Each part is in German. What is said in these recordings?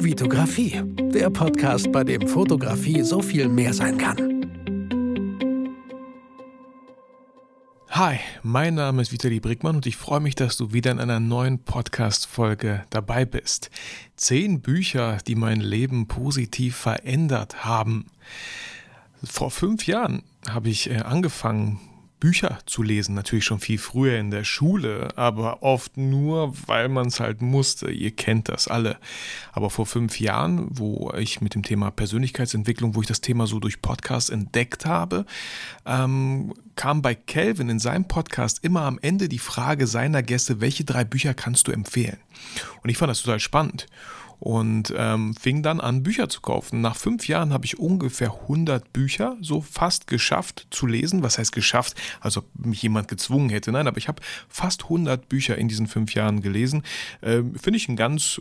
Vitografie, der Podcast, bei dem Fotografie so viel mehr sein kann. Hi, mein Name ist Vitali Brickmann und ich freue mich, dass du wieder in einer neuen Podcast-Folge dabei bist. Zehn Bücher, die mein Leben positiv verändert haben. Vor fünf Jahren habe ich äh, angefangen, Bücher zu lesen, natürlich schon viel früher in der Schule, aber oft nur, weil man es halt musste. Ihr kennt das alle. Aber vor fünf Jahren, wo ich mit dem Thema Persönlichkeitsentwicklung, wo ich das Thema so durch Podcasts entdeckt habe, ähm, kam bei Calvin in seinem Podcast immer am Ende die Frage seiner Gäste, welche drei Bücher kannst du empfehlen? Und ich fand das total spannend und ähm, fing dann an, Bücher zu kaufen. Nach fünf Jahren habe ich ungefähr 100 Bücher so fast geschafft zu lesen. Was heißt geschafft? Also ob mich jemand gezwungen hätte. Nein, aber ich habe fast 100 Bücher in diesen fünf Jahren gelesen. Ähm, Finde ich einen ganz,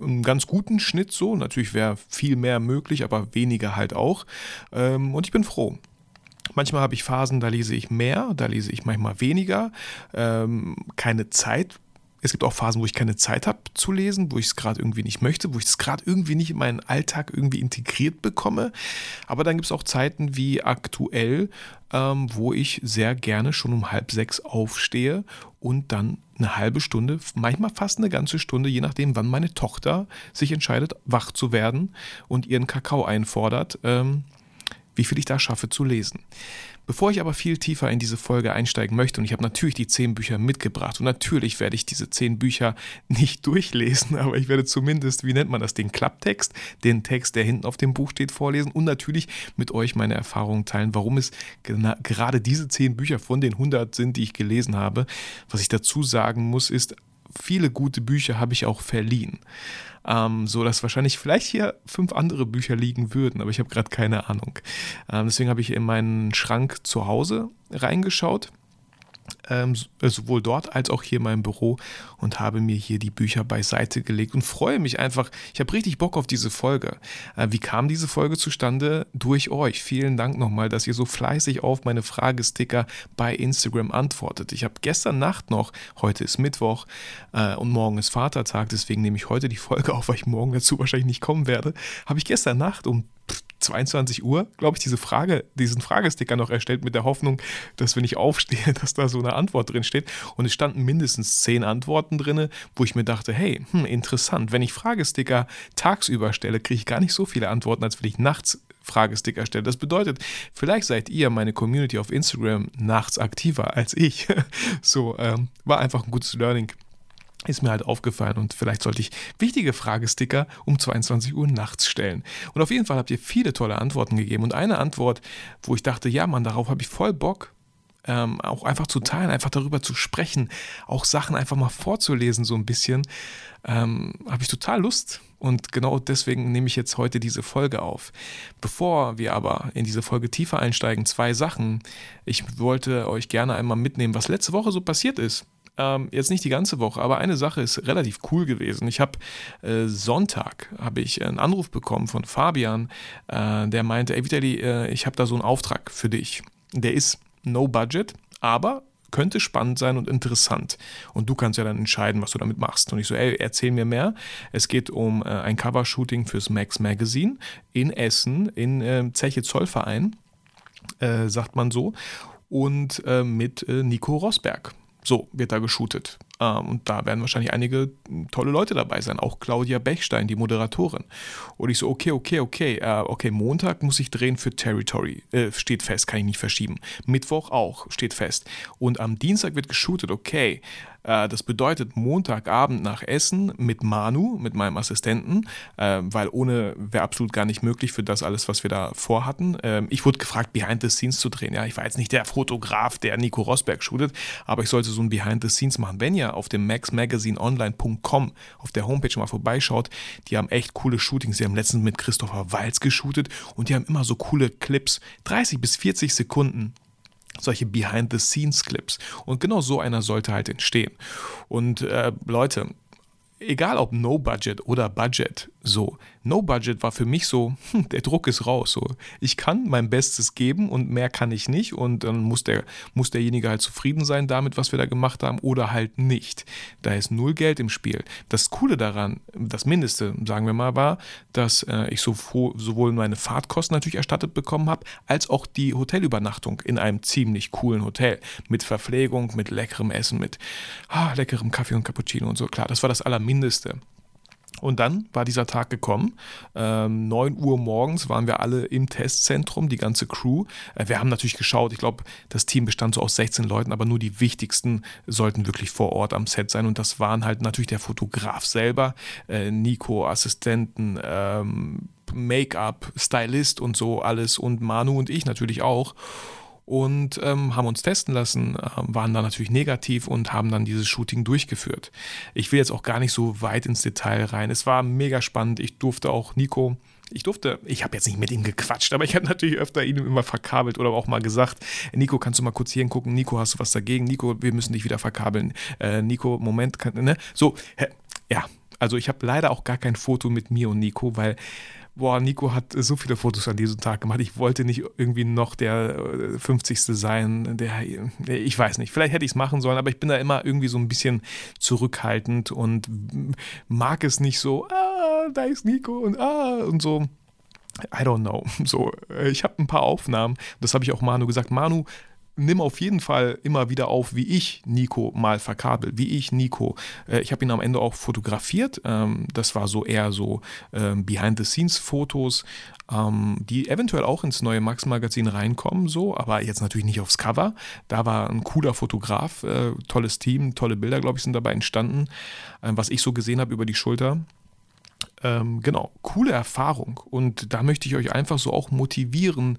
einen ganz guten Schnitt so. Natürlich wäre viel mehr möglich, aber weniger halt auch. Ähm, und ich bin froh. Manchmal habe ich Phasen, da lese ich mehr, da lese ich manchmal weniger. Ähm, keine Zeit es gibt auch Phasen, wo ich keine Zeit habe zu lesen, wo ich es gerade irgendwie nicht möchte, wo ich es gerade irgendwie nicht in meinen Alltag irgendwie integriert bekomme. Aber dann gibt es auch Zeiten wie aktuell, ähm, wo ich sehr gerne schon um halb sechs aufstehe und dann eine halbe Stunde, manchmal fast eine ganze Stunde, je nachdem, wann meine Tochter sich entscheidet, wach zu werden und ihren Kakao einfordert, ähm, wie viel ich da schaffe zu lesen. Bevor ich aber viel tiefer in diese Folge einsteigen möchte, und ich habe natürlich die zehn Bücher mitgebracht, und natürlich werde ich diese zehn Bücher nicht durchlesen, aber ich werde zumindest, wie nennt man das, den Klapptext, den Text, der hinten auf dem Buch steht, vorlesen und natürlich mit euch meine Erfahrungen teilen, warum es gerade diese zehn Bücher von den 100 sind, die ich gelesen habe. Was ich dazu sagen muss, ist, viele gute Bücher habe ich auch verliehen ähm, so dass wahrscheinlich vielleicht hier fünf andere Bücher liegen würden, aber ich habe gerade keine Ahnung. Ähm, deswegen habe ich in meinen Schrank zu Hause reingeschaut ähm, äh, sowohl dort als auch hier in meinem Büro und habe mir hier die Bücher beiseite gelegt und freue mich einfach. Ich habe richtig Bock auf diese Folge. Äh, wie kam diese Folge zustande? Durch euch. Vielen Dank nochmal, dass ihr so fleißig auf meine Fragesticker bei Instagram antwortet. Ich habe gestern Nacht noch, heute ist Mittwoch äh, und morgen ist Vatertag, deswegen nehme ich heute die Folge auf, weil ich morgen dazu wahrscheinlich nicht kommen werde. Habe ich gestern Nacht um 22 Uhr, glaube ich, diese Frage, diesen Fragesticker noch erstellt mit der Hoffnung, dass wenn ich aufstehe, dass da so eine Antwort drin steht. Und es standen mindestens zehn Antworten drin, wo ich mir dachte, hey, hm, interessant. Wenn ich Fragesticker tagsüber stelle, kriege ich gar nicht so viele Antworten, als wenn ich nachts Fragesticker stelle. Das bedeutet, vielleicht seid ihr, meine Community auf Instagram, nachts aktiver als ich. so, ähm, war einfach ein gutes Learning ist mir halt aufgefallen und vielleicht sollte ich wichtige Fragesticker um 22 Uhr nachts stellen. Und auf jeden Fall habt ihr viele tolle Antworten gegeben und eine Antwort, wo ich dachte, ja Mann, darauf habe ich voll Bock, ähm, auch einfach zu teilen, einfach darüber zu sprechen, auch Sachen einfach mal vorzulesen so ein bisschen, ähm, habe ich total Lust. Und genau deswegen nehme ich jetzt heute diese Folge auf. Bevor wir aber in diese Folge tiefer einsteigen, zwei Sachen. Ich wollte euch gerne einmal mitnehmen, was letzte Woche so passiert ist. Ähm, jetzt nicht die ganze Woche, aber eine Sache ist relativ cool gewesen. Ich habe äh, Sonntag habe ich einen Anruf bekommen von Fabian, äh, der meinte, ey Vitali, äh, ich habe da so einen Auftrag für dich. Der ist no budget, aber könnte spannend sein und interessant. Und du kannst ja dann entscheiden, was du damit machst. Und ich so, ey, erzähl mir mehr. Es geht um äh, ein Covershooting fürs Max Magazine in Essen, in äh, Zeche Zollverein, äh, sagt man so. Und äh, mit äh, Nico Rosberg. So wird da geshootet. Ähm, und da werden wahrscheinlich einige tolle Leute dabei sein, auch Claudia Bechstein, die Moderatorin. Und ich so, okay, okay, okay, äh, okay, Montag muss ich drehen für Territory, äh, steht fest, kann ich nicht verschieben. Mittwoch auch, steht fest. Und am Dienstag wird geshootet, okay. Äh, das bedeutet Montagabend nach Essen mit Manu, mit meinem Assistenten, äh, weil ohne wäre absolut gar nicht möglich für das alles, was wir da vorhatten. Ähm, ich wurde gefragt, Behind the Scenes zu drehen. Ja, ich war jetzt nicht der Fotograf, der Nico Rosberg shootet, aber ich sollte so ein Behind the Scenes machen. Wenn ihr auf dem maxmagazineonline.com auf der Homepage mal vorbeischaut, die haben echt coole Shootings. Sie haben letztens mit Christopher Walz geshootet und die haben immer so coole Clips, 30 bis 40 Sekunden solche Behind-the-Scenes-Clips. Und genau so einer sollte halt entstehen. Und äh, Leute, egal ob No Budget oder Budget, So, No Budget war für mich so, hm, der Druck ist raus. So, ich kann mein Bestes geben und mehr kann ich nicht und dann muss, der, muss derjenige halt zufrieden sein damit, was wir da gemacht haben oder halt nicht. Da ist null Geld im Spiel. Das Coole daran, das Mindeste, sagen wir mal, war, dass äh, ich so, sowohl meine Fahrtkosten natürlich erstattet bekommen habe, als auch die Hotelübernachtung in einem ziemlich coolen Hotel mit Verpflegung, mit leckerem Essen, mit ah, leckerem Kaffee und Cappuccino und so. Klar, das war das Allermindeste. Und dann war dieser Tag gekommen. Ähm, 9 Uhr morgens waren wir alle im Testzentrum, die ganze Crew. Äh, wir haben natürlich geschaut, ich glaube, das Team bestand so aus 16 Leuten, aber nur die wichtigsten sollten wirklich vor Ort am Set sein. Und das waren halt natürlich der Fotograf selber, äh, Nico, Assistenten, ähm, Make-up, Stylist und so alles und Manu und ich natürlich auch und ähm, haben uns testen lassen, äh, waren dann natürlich negativ und haben dann dieses Shooting durchgeführt. Ich will jetzt auch gar nicht so weit ins Detail rein. Es war mega spannend. Ich durfte auch Nico ich durfte, ich habe jetzt nicht mit ihm gequatscht, aber ich habe natürlich öfter ihn immer verkabelt oder auch mal gesagt, Nico, kannst du mal kurz hier hingucken? Nico, hast du was dagegen? Nico, wir müssen dich wieder verkabeln. Äh, Nico, Moment, kann, ne? So, ja, also ich habe leider auch gar kein Foto mit mir und Nico, weil boah, Nico hat so viele Fotos an diesem Tag gemacht. Ich wollte nicht irgendwie noch der 50. Äh, sein, der, ich weiß nicht, vielleicht hätte ich es machen sollen, aber ich bin da immer irgendwie so ein bisschen zurückhaltend und mag es nicht so, ah, da ist Nico und ah, und so. I don't know. So, äh, ich habe ein paar Aufnahmen, das habe ich auch Manu gesagt. Manu, nimm auf jeden Fall immer wieder auf, wie ich Nico mal verkabel, wie ich Nico. Äh, ich habe ihn am Ende auch fotografiert. Ähm, das war so eher so ähm, Behind-the-Scenes-Fotos, ähm, die eventuell auch ins neue Max-Magazin reinkommen, so, aber jetzt natürlich nicht aufs Cover. Da war ein cooler Fotograf, äh, tolles Team, tolle Bilder, glaube ich, sind dabei entstanden, was ich so gesehen habe über die Schulter. Genau, coole Erfahrung. Und da möchte ich euch einfach so auch motivieren,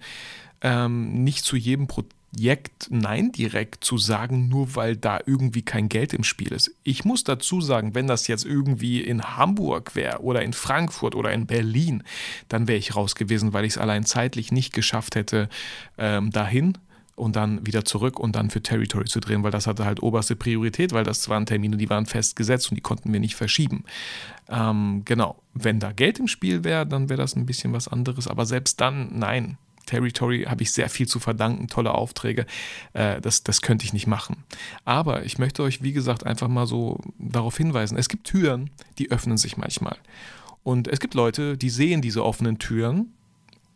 ähm, nicht zu jedem Prozess Projekt Nein direkt zu sagen, nur weil da irgendwie kein Geld im Spiel ist. Ich muss dazu sagen, wenn das jetzt irgendwie in Hamburg wäre oder in Frankfurt oder in Berlin, dann wäre ich raus gewesen, weil ich es allein zeitlich nicht geschafft hätte, ähm, dahin und dann wieder zurück und dann für Territory zu drehen, weil das hatte halt oberste Priorität, weil das waren Termine, die waren festgesetzt und die konnten wir nicht verschieben. Ähm, genau, wenn da Geld im Spiel wäre, dann wäre das ein bisschen was anderes, aber selbst dann, nein, Territory habe ich sehr viel zu verdanken, tolle Aufträge. Äh, das, das könnte ich nicht machen. Aber ich möchte euch, wie gesagt, einfach mal so darauf hinweisen, es gibt Türen, die öffnen sich manchmal. Und es gibt Leute, die sehen diese offenen Türen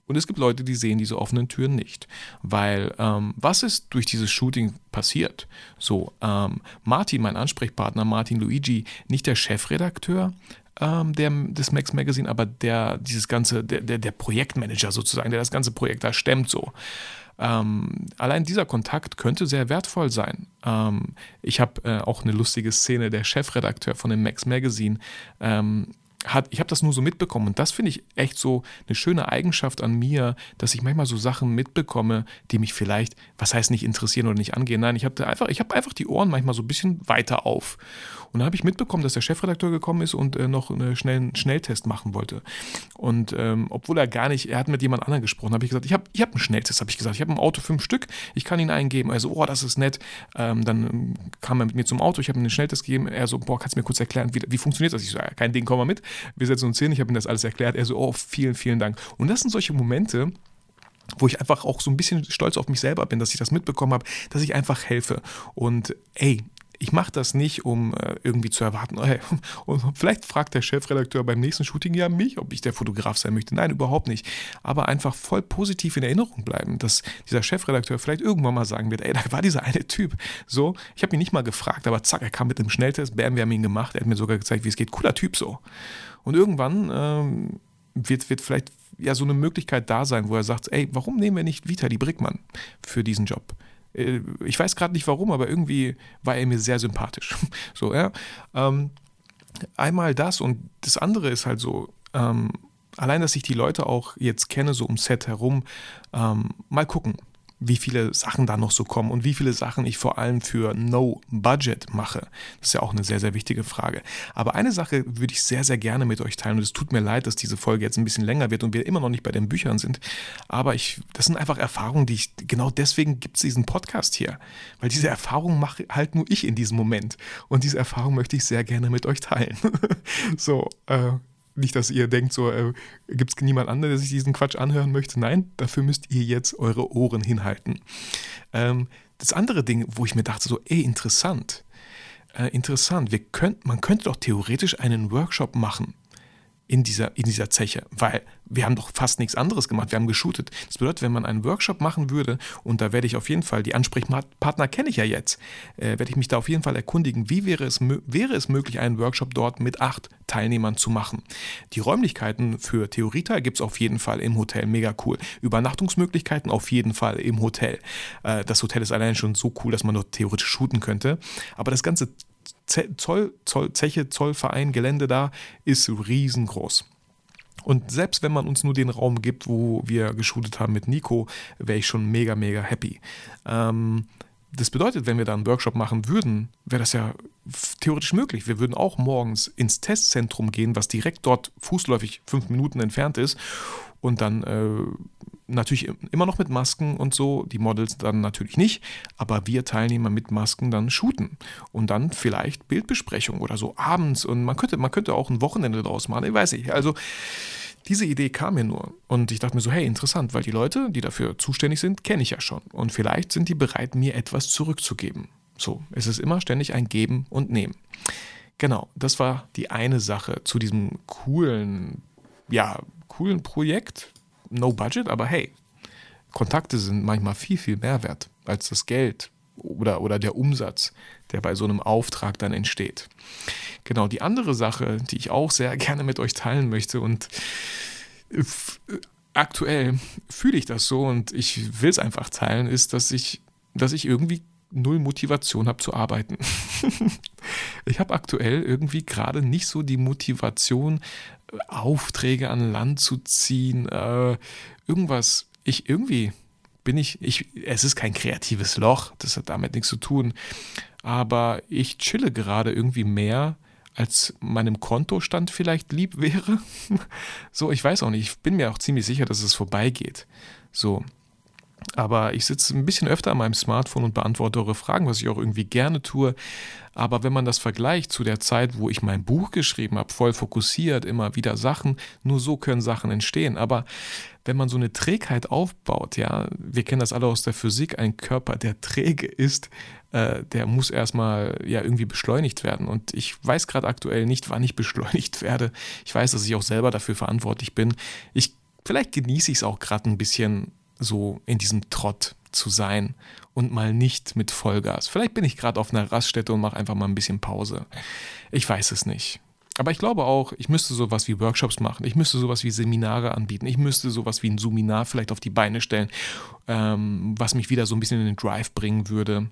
und es gibt Leute, die sehen diese offenen Türen nicht. Weil ähm, was ist durch dieses Shooting passiert? So, ähm, Martin, mein Ansprechpartner, Martin Luigi, nicht der Chefredakteur, ähm, der, des Max Magazine, aber der dieses ganze, der, der, der Projektmanager sozusagen, der das ganze Projekt da stemmt so. Ähm, allein dieser Kontakt könnte sehr wertvoll sein. Ähm, ich habe äh, auch eine lustige Szene, der Chefredakteur von dem Max Magazine ähm, hat, ich habe das nur so mitbekommen und das finde ich echt so eine schöne Eigenschaft an mir, dass ich manchmal so Sachen mitbekomme, die mich vielleicht, was heißt nicht interessieren oder nicht angehen. Nein, ich habe einfach, ich habe einfach die Ohren manchmal so ein bisschen weiter auf. Und dann habe ich mitbekommen, dass der Chefredakteur gekommen ist und äh, noch einen schnellen Schnelltest machen wollte. Und ähm, obwohl er gar nicht, er hat mit jemand anderem gesprochen, habe ich gesagt, ich habe ich hab einen Schnelltest, habe ich gesagt, ich habe im Auto fünf Stück, ich kann ihn eingeben. Also, oh, das ist nett. Ähm, dann ähm, kam er mit mir zum Auto, ich habe ihm einen Schnelltest gegeben. Er so, boah, kannst du mir kurz erklären, wie, wie funktioniert das? Ich so, ja, kein Ding, komm mal mit. Wir setzen uns hin, ich habe ihm das alles erklärt. Er so, oh, vielen, vielen Dank. Und das sind solche Momente, wo ich einfach auch so ein bisschen stolz auf mich selber bin, dass ich das mitbekommen habe, dass ich einfach helfe. Und ey, ich mache das nicht, um äh, irgendwie zu erwarten, hey, und vielleicht fragt der Chefredakteur beim nächsten Shooting ja mich, ob ich der Fotograf sein möchte. Nein, überhaupt nicht. Aber einfach voll positiv in Erinnerung bleiben, dass dieser Chefredakteur vielleicht irgendwann mal sagen wird, ey, da war dieser eine Typ. So, ich habe ihn nicht mal gefragt, aber zack, er kam mit dem Schnelltest, bam, wir haben ihn gemacht, er hat mir sogar gezeigt, wie es geht. Cooler Typ so. Und irgendwann ähm, wird, wird vielleicht ja so eine Möglichkeit da sein, wo er sagt, ey, warum nehmen wir nicht Vitali Brickmann für diesen Job? Äh, ich weiß gerade nicht warum, aber irgendwie war er mir sehr sympathisch. So, ja. Ähm, einmal das und das andere ist halt so, ähm, allein, dass ich die Leute auch jetzt kenne, so um Set herum, ähm, mal gucken wie viele Sachen da noch so kommen und wie viele Sachen ich vor allem für No Budget mache. Das ist ja auch eine sehr, sehr wichtige Frage. Aber eine Sache würde ich sehr, sehr gerne mit euch teilen und es tut mir leid, dass diese Folge jetzt ein bisschen länger wird und wir immer noch nicht bei den Büchern sind. Aber ich, das sind einfach Erfahrungen, die ich, genau deswegen gibt es diesen Podcast hier. Weil diese Erfahrungen mache halt nur ich in diesem Moment. Und diese Erfahrung möchte ich sehr gerne mit euch teilen. so, äh, nicht, dass ihr denkt, so äh, gibt es niemand anderen, der sich diesen Quatsch anhören möchte. Nein, dafür müsst ihr jetzt eure Ohren hinhalten. Ähm, das andere Ding, wo ich mir dachte, so, ey, interessant. Äh, interessant, wir könnt, man könnte doch theoretisch einen Workshop machen in dieser, in dieser Zeche, weil wir haben doch fast nichts anderes gemacht, wir haben geshootet. Das bedeutet, wenn man einen Workshop machen würde, und da werde ich auf jeden Fall, die Ansprechpartner kenne ich ja jetzt, äh, werde ich mich da auf jeden Fall erkundigen, wie wäre es, wäre es möglich, einen Workshop dort mit acht Teilnehmern zu machen. Die Räumlichkeiten für Theorieteil gibt es auf jeden Fall im Hotel, mega cool. Übernachtungsmöglichkeiten auf jeden Fall im Hotel. Äh, das Hotel ist allein schon so cool, dass man dort theoretisch shooten könnte. Aber das ganze Zoll, Zoll, Zeche, Zollverein, Gelände da ist riesengroß. Und selbst wenn man uns nur den Raum gibt, wo wir geshootet haben mit Nico, wäre ich schon mega, mega happy. Ähm, das bedeutet, wenn wir da einen Workshop machen würden, wäre das ja theoretisch möglich. Wir würden auch morgens ins Testzentrum gehen, was direkt dort fußläufig fünf Minuten entfernt ist und dann äh, natürlich immer noch mit Masken und so, die Models dann natürlich nicht, aber wir Teilnehmer mit Masken dann shooten und dann vielleicht Bildbesprechung oder so abends und man könnte, man könnte auch ein Wochenende draus machen, ich weiß nicht. Also diese Idee kam mir nur und ich dachte mir so, hey, interessant, weil die Leute, die dafür zuständig sind, kenne ich ja schon und vielleicht sind die bereit, mir etwas zurückzugeben. So, es ist immer ständig ein Geben und Nehmen. Genau, das war die eine Sache zu diesem coolen, ja, coolen Projekt. No Budget, aber hey, Kontakte sind manchmal viel, viel mehr wert als das Geld oder, oder der Umsatz, der bei so einem Auftrag dann entsteht. Genau, die andere Sache, die ich auch sehr gerne mit euch teilen möchte und aktuell fühle ich das so und ich will es einfach teilen, ist, dass ich, dass ich irgendwie null Motivation habe zu arbeiten. ich habe aktuell irgendwie gerade nicht so die Motivation, Aufträge an Land zu ziehen, äh, irgendwas. Ich irgendwie bin ich, ich, es ist kein kreatives Loch, das hat damit nichts zu tun, aber ich chille gerade irgendwie mehr, als meinem Kontostand vielleicht lieb wäre. so, ich weiß auch nicht, ich bin mir auch ziemlich sicher, dass es vorbeigeht. So, aber ich sitze ein bisschen öfter an meinem Smartphone und beantworte eure Fragen, was ich auch irgendwie gerne tue. Aber wenn man das vergleicht zu der Zeit, wo ich mein Buch geschrieben habe, voll fokussiert, immer wieder Sachen, nur so können Sachen entstehen. Aber wenn man so eine Trägheit aufbaut, ja, wir kennen das alle aus der Physik, ein Körper, der träge ist, äh, der muss erstmal ja irgendwie beschleunigt werden. Und ich weiß gerade aktuell nicht, wann ich beschleunigt werde. Ich weiß, dass ich auch selber dafür verantwortlich bin. Ich, vielleicht genieße ich es auch gerade ein bisschen so in diesem Trott zu sein und mal nicht mit Vollgas. Vielleicht bin ich gerade auf einer Raststätte und mache einfach mal ein bisschen Pause. Ich weiß es nicht. Aber ich glaube auch, ich müsste sowas wie Workshops machen. Ich müsste sowas wie Seminare anbieten. Ich müsste sowas wie ein Seminar vielleicht auf die Beine stellen, ähm, was mich wieder so ein bisschen in den Drive bringen würde.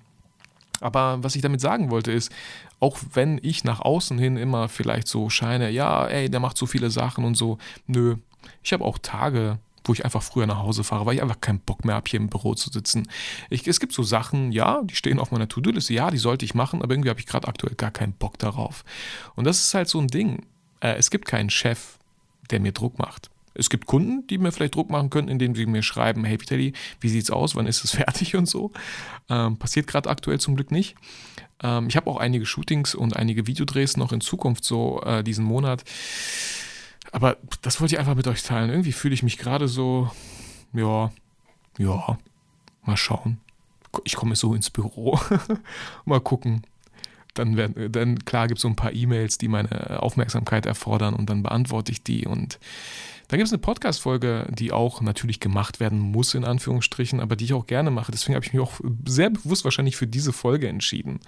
Aber was ich damit sagen wollte ist, auch wenn ich nach außen hin immer vielleicht so scheine, ja, ey, der macht so viele Sachen und so, nö, ich habe auch Tage, wo ich einfach früher nach Hause fahre, weil ich einfach keinen Bock mehr habe, hier im Büro zu sitzen. Ich, es gibt so Sachen, ja, die stehen auf meiner To-Do-Liste, ja, die sollte ich machen, aber irgendwie habe ich gerade aktuell gar keinen Bock darauf. Und das ist halt so ein Ding. Äh, es gibt keinen Chef, der mir Druck macht. Es gibt Kunden, die mir vielleicht Druck machen können, indem sie mir schreiben, hey Vitali, wie sieht's aus, wann ist es fertig und so. Ähm, passiert gerade aktuell zum Glück nicht. Ähm, ich habe auch einige Shootings und einige Videodrehs noch in Zukunft so äh, diesen Monat. Aber das wollte ich einfach mit euch teilen. Irgendwie fühle ich mich gerade so, ja, ja, mal schauen. Ich komme so ins Büro. mal gucken. Dann, werden, dann klar gibt es so ein paar E-Mails, die meine Aufmerksamkeit erfordern und dann beantworte ich die. Und dann gibt es eine Podcast-Folge, die auch natürlich gemacht werden muss, in Anführungsstrichen, aber die ich auch gerne mache. Deswegen habe ich mich auch sehr bewusst wahrscheinlich für diese Folge entschieden,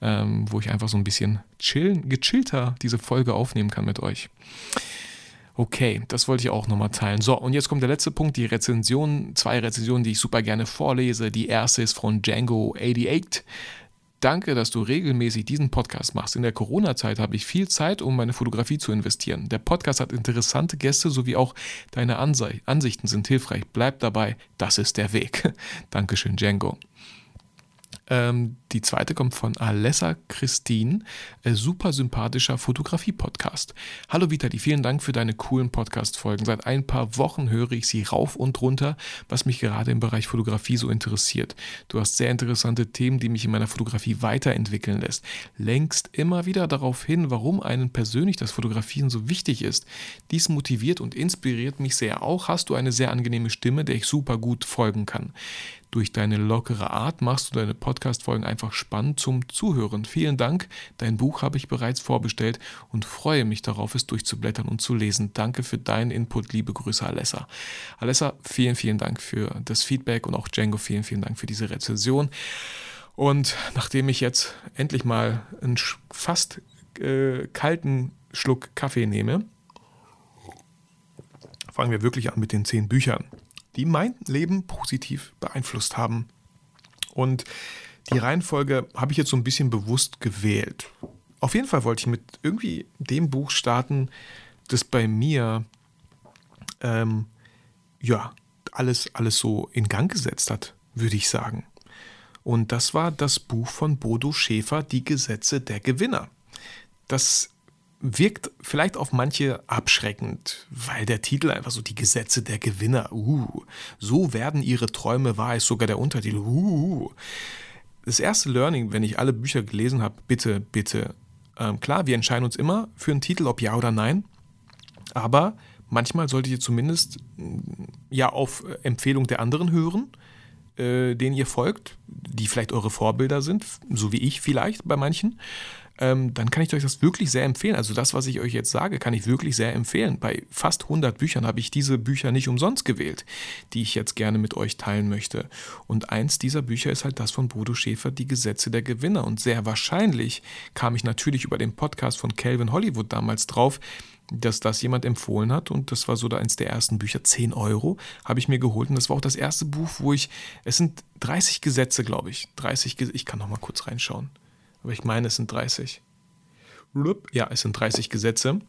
ähm, wo ich einfach so ein bisschen chillen, gechillter diese Folge aufnehmen kann mit euch. Okay, das wollte ich auch nochmal teilen. So, und jetzt kommt der letzte Punkt, die Rezensionen. Zwei Rezensionen, die ich super gerne vorlese. Die erste ist von Django88. Danke, dass du regelmäßig diesen Podcast machst. In der Corona-Zeit habe ich viel Zeit, um meine Fotografie zu investieren. Der Podcast hat interessante Gäste sowie auch deine Ansichten sind hilfreich. Bleib dabei, das ist der Weg. Dankeschön, Django. Ähm, die zweite kommt von Alessa Christine, ein super sympathischer Fotografie-Podcast. Hallo Vitali, vielen Dank für deine coolen Podcast-Folgen. Seit ein paar Wochen höre ich sie rauf und runter, was mich gerade im Bereich Fotografie so interessiert. Du hast sehr interessante Themen, die mich in meiner Fotografie weiterentwickeln lässt. Längst immer wieder darauf hin, warum einen persönlich das Fotografieren so wichtig ist. Dies motiviert und inspiriert mich sehr. Auch hast du eine sehr angenehme Stimme, der ich super gut folgen kann. Durch deine lockere Art machst du deine Podcast-Folgen einfach spannend zum Zuhören. Vielen Dank. Dein Buch habe ich bereits vorbestellt und freue mich darauf, es durchzublättern und zu lesen. Danke für deinen Input. Liebe Grüße, Alessa. Alessa, vielen, vielen Dank für das Feedback und auch Django, vielen, vielen Dank für diese Rezension. Und nachdem ich jetzt endlich mal einen fast äh, kalten Schluck Kaffee nehme, fangen wir wirklich an mit den zehn Büchern die mein Leben positiv beeinflusst haben. Und die Reihenfolge habe ich jetzt so ein bisschen bewusst gewählt. Auf jeden Fall wollte ich mit irgendwie dem Buch starten, das bei mir ähm, ja alles, alles so in Gang gesetzt hat, würde ich sagen. Und das war das Buch von Bodo Schäfer, Die Gesetze der Gewinner. Das wirkt vielleicht auf manche abschreckend, weil der Titel einfach so die Gesetze der Gewinner, uh, so werden ihre Träume wahr, ist sogar der Untertitel, uh. Das erste Learning, wenn ich alle Bücher gelesen habe, bitte, bitte, ähm, klar, wir entscheiden uns immer für einen Titel, ob ja oder nein, aber manchmal solltet ihr zumindest mm, ja auf Empfehlung der anderen hören, äh, denen ihr folgt, die vielleicht eure Vorbilder sind, so wie ich vielleicht bei manchen ähm, dann kann ich euch das wirklich sehr empfehlen. Also das, was ich euch jetzt sage, kann ich wirklich sehr empfehlen. Bei fast 100 Büchern habe ich diese Bücher nicht umsonst gewählt, die ich jetzt gerne mit euch teilen möchte. Und eins dieser Bücher ist halt das von Bodo Schäfer, Die Gesetze der Gewinner. Und sehr wahrscheinlich kam ich natürlich über den Podcast von Calvin Hollywood damals drauf, dass das jemand empfohlen hat und das war so eins der ersten Bücher, 10 Euro, habe ich mir geholt und das war auch das erste Buch, wo ich, es sind 30 Gesetze, glaube ich, 30, ich kann noch mal kurz reinschauen aber ich meine, es sind 30. Ja, es sind 30 Gesetze.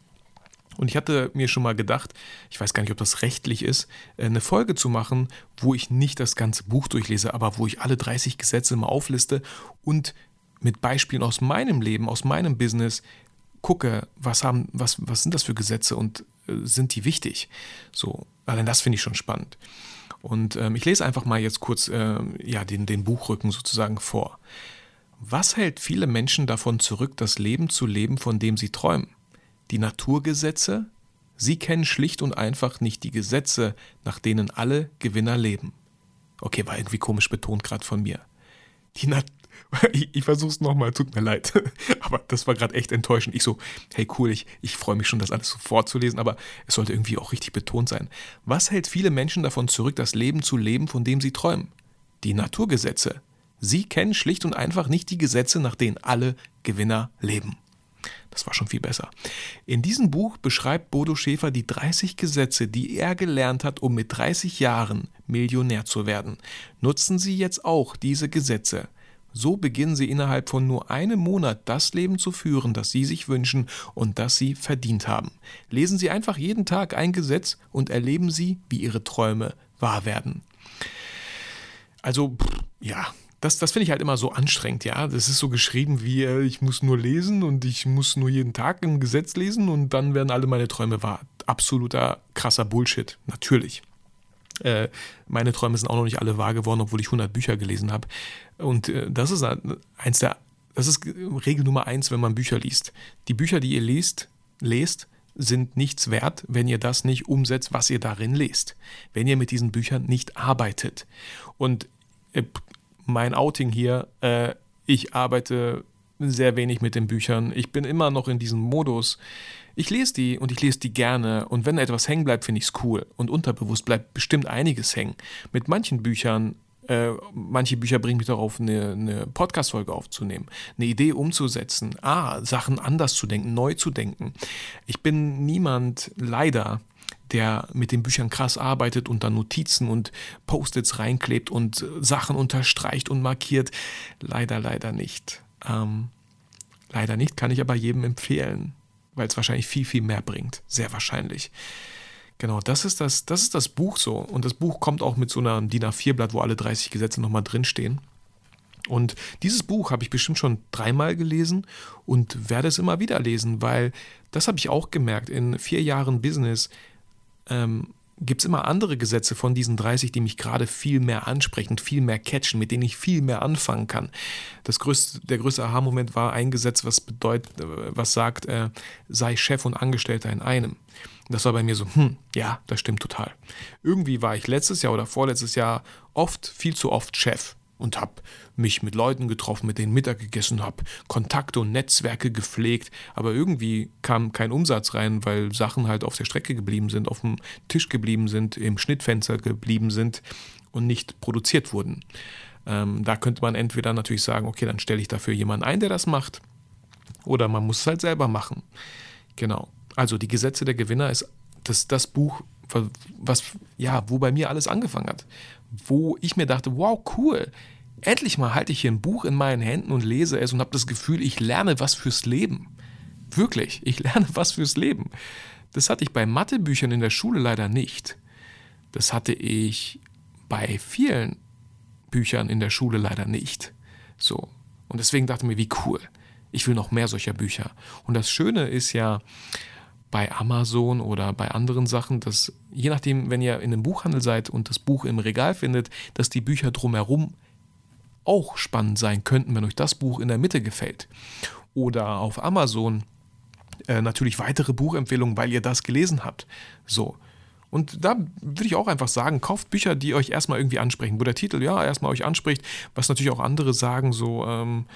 Und ich hatte mir schon mal gedacht, ich weiß gar nicht, ob das rechtlich ist, äh, eine Folge zu machen, wo ich nicht das ganze Buch durchlese, aber wo ich alle 30 Gesetze mal aufliste und mit Beispielen aus meinem Leben, aus meinem Business gucke, was haben, was, was sind das für Gesetze und äh, sind die wichtig? So, allein das finde ich schon spannend. Und ähm, ich lese einfach mal jetzt kurz äh, ja, den, den Buchrücken sozusagen vor. Was hält viele Menschen davon zurück, das Leben zu leben, von dem sie träumen? Die Naturgesetze? Sie kennen schlicht und einfach nicht die Gesetze, nach denen alle Gewinner leben. Okay, war irgendwie komisch betont gerade von mir. Die Nat ich, ich versuch's nochmal, tut mir leid. Aber das war gerade echt enttäuschend. Ich so, hey cool, ich, ich freue mich schon, das alles so vorzulesen, aber es sollte irgendwie auch richtig betont sein. Was hält viele Menschen davon zurück, das Leben zu leben, von dem sie träumen? Die Naturgesetze. Sie kennen schlicht und einfach nicht die Gesetze, nach denen alle Gewinner leben. Das war schon viel besser. In diesem Buch beschreibt Bodo Schäfer die 30 Gesetze, die er gelernt hat, um mit 30 Jahren Millionär zu werden. Nutzen Sie jetzt auch diese Gesetze. So beginnen Sie innerhalb von nur einem Monat das Leben zu führen, das Sie sich wünschen und das Sie verdient haben. Lesen Sie einfach jeden Tag ein Gesetz und erleben Sie, wie Ihre Träume wahr werden. Also, ja, das, das finde ich halt immer so anstrengend, ja. Das ist so geschrieben wie, äh, ich muss nur lesen und ich muss nur jeden Tag ein Gesetz lesen und dann werden alle meine Träume wahr. Absoluter krasser Bullshit, natürlich. Äh, meine Träume sind auch noch nicht alle wahr geworden, obwohl ich 100 Bücher gelesen habe. Und äh, das ist eins der, das ist Regel Nummer eins, wenn man Bücher liest. Die Bücher, die ihr liest, lest, sind nichts wert, wenn ihr das nicht umsetzt, was ihr darin lest. Wenn ihr mit diesen Büchern nicht arbeitet. Und äh, mein Outing hier. Äh, ich arbeite sehr wenig mit den Büchern. Ich bin immer noch in diesem Modus. Ich lese die und ich lese die gerne. Und wenn etwas hängen bleibt, finde ich es cool. Und unterbewusst bleibt bestimmt einiges hängen. Mit manchen Büchern, äh, manche Bücher bringen mich darauf, eine, eine Podcast-Folge aufzunehmen, eine Idee umzusetzen, ah, Sachen anders zu denken, neu zu denken. Ich bin niemand, leider, der mit den Büchern krass arbeitet und dann Notizen und Post-its reinklebt und Sachen unterstreicht und markiert. Leider, leider nicht. Ähm, leider nicht, kann ich aber jedem empfehlen, weil es wahrscheinlich viel, viel mehr bringt. Sehr wahrscheinlich. Genau, das ist das, das ist das Buch so. Und das Buch kommt auch mit so einem DIN A4-Blatt, wo alle 30 Gesetze nochmal drinstehen. Und dieses Buch habe ich bestimmt schon dreimal gelesen und werde es immer wieder lesen, weil das habe ich auch gemerkt. In vier Jahren Business ähm, gibt es immer andere Gesetze von diesen 30, die mich gerade viel mehr ansprechen, viel mehr catchen, mit denen ich viel mehr anfangen kann. Das größte, der größte Aha-Moment war ein Gesetz, was bedeutet, was sagt, äh, sei Chef und Angestellter in einem. Das war bei mir so, hm, ja, das stimmt total. Irgendwie war ich letztes Jahr oder vorletztes Jahr oft, viel zu oft Chef und habe mich mit Leuten getroffen, mit denen Mittag gegessen habe, Kontakte und Netzwerke gepflegt, aber irgendwie kam kein Umsatz rein, weil Sachen halt auf der Strecke geblieben sind, auf dem Tisch geblieben sind, im Schnittfenster geblieben sind und nicht produziert wurden. Ähm, da könnte man entweder natürlich sagen, okay, dann stelle ich dafür jemanden ein, der das macht, oder man muss es halt selber machen. Genau. Also die Gesetze der Gewinner ist das, das Buch, was, ja, wo bei mir alles angefangen hat. Wo ich mir dachte, wow, cool, endlich mal halte ich hier ein Buch in meinen Händen und lese es und habe das Gefühl, ich lerne was fürs Leben. Wirklich, ich lerne was fürs Leben. Das hatte ich bei Mathebüchern in der Schule leider nicht. Das hatte ich bei vielen Büchern in der Schule leider nicht. So. Und deswegen dachte ich mir, wie cool. Ich will noch mehr solcher Bücher. Und das Schöne ist ja, bei Amazon oder bei anderen Sachen, dass je nachdem, wenn ihr in einem Buchhandel seid und das Buch im Regal findet, dass die Bücher drumherum auch spannend sein könnten, wenn euch das Buch in der Mitte gefällt. Oder auf Amazon äh, natürlich weitere Buchempfehlungen, weil ihr das gelesen habt. So. Und da würde ich auch einfach sagen, kauft Bücher, die euch erstmal irgendwie ansprechen, wo der Titel ja erstmal euch anspricht, was natürlich auch andere sagen, so, ähm,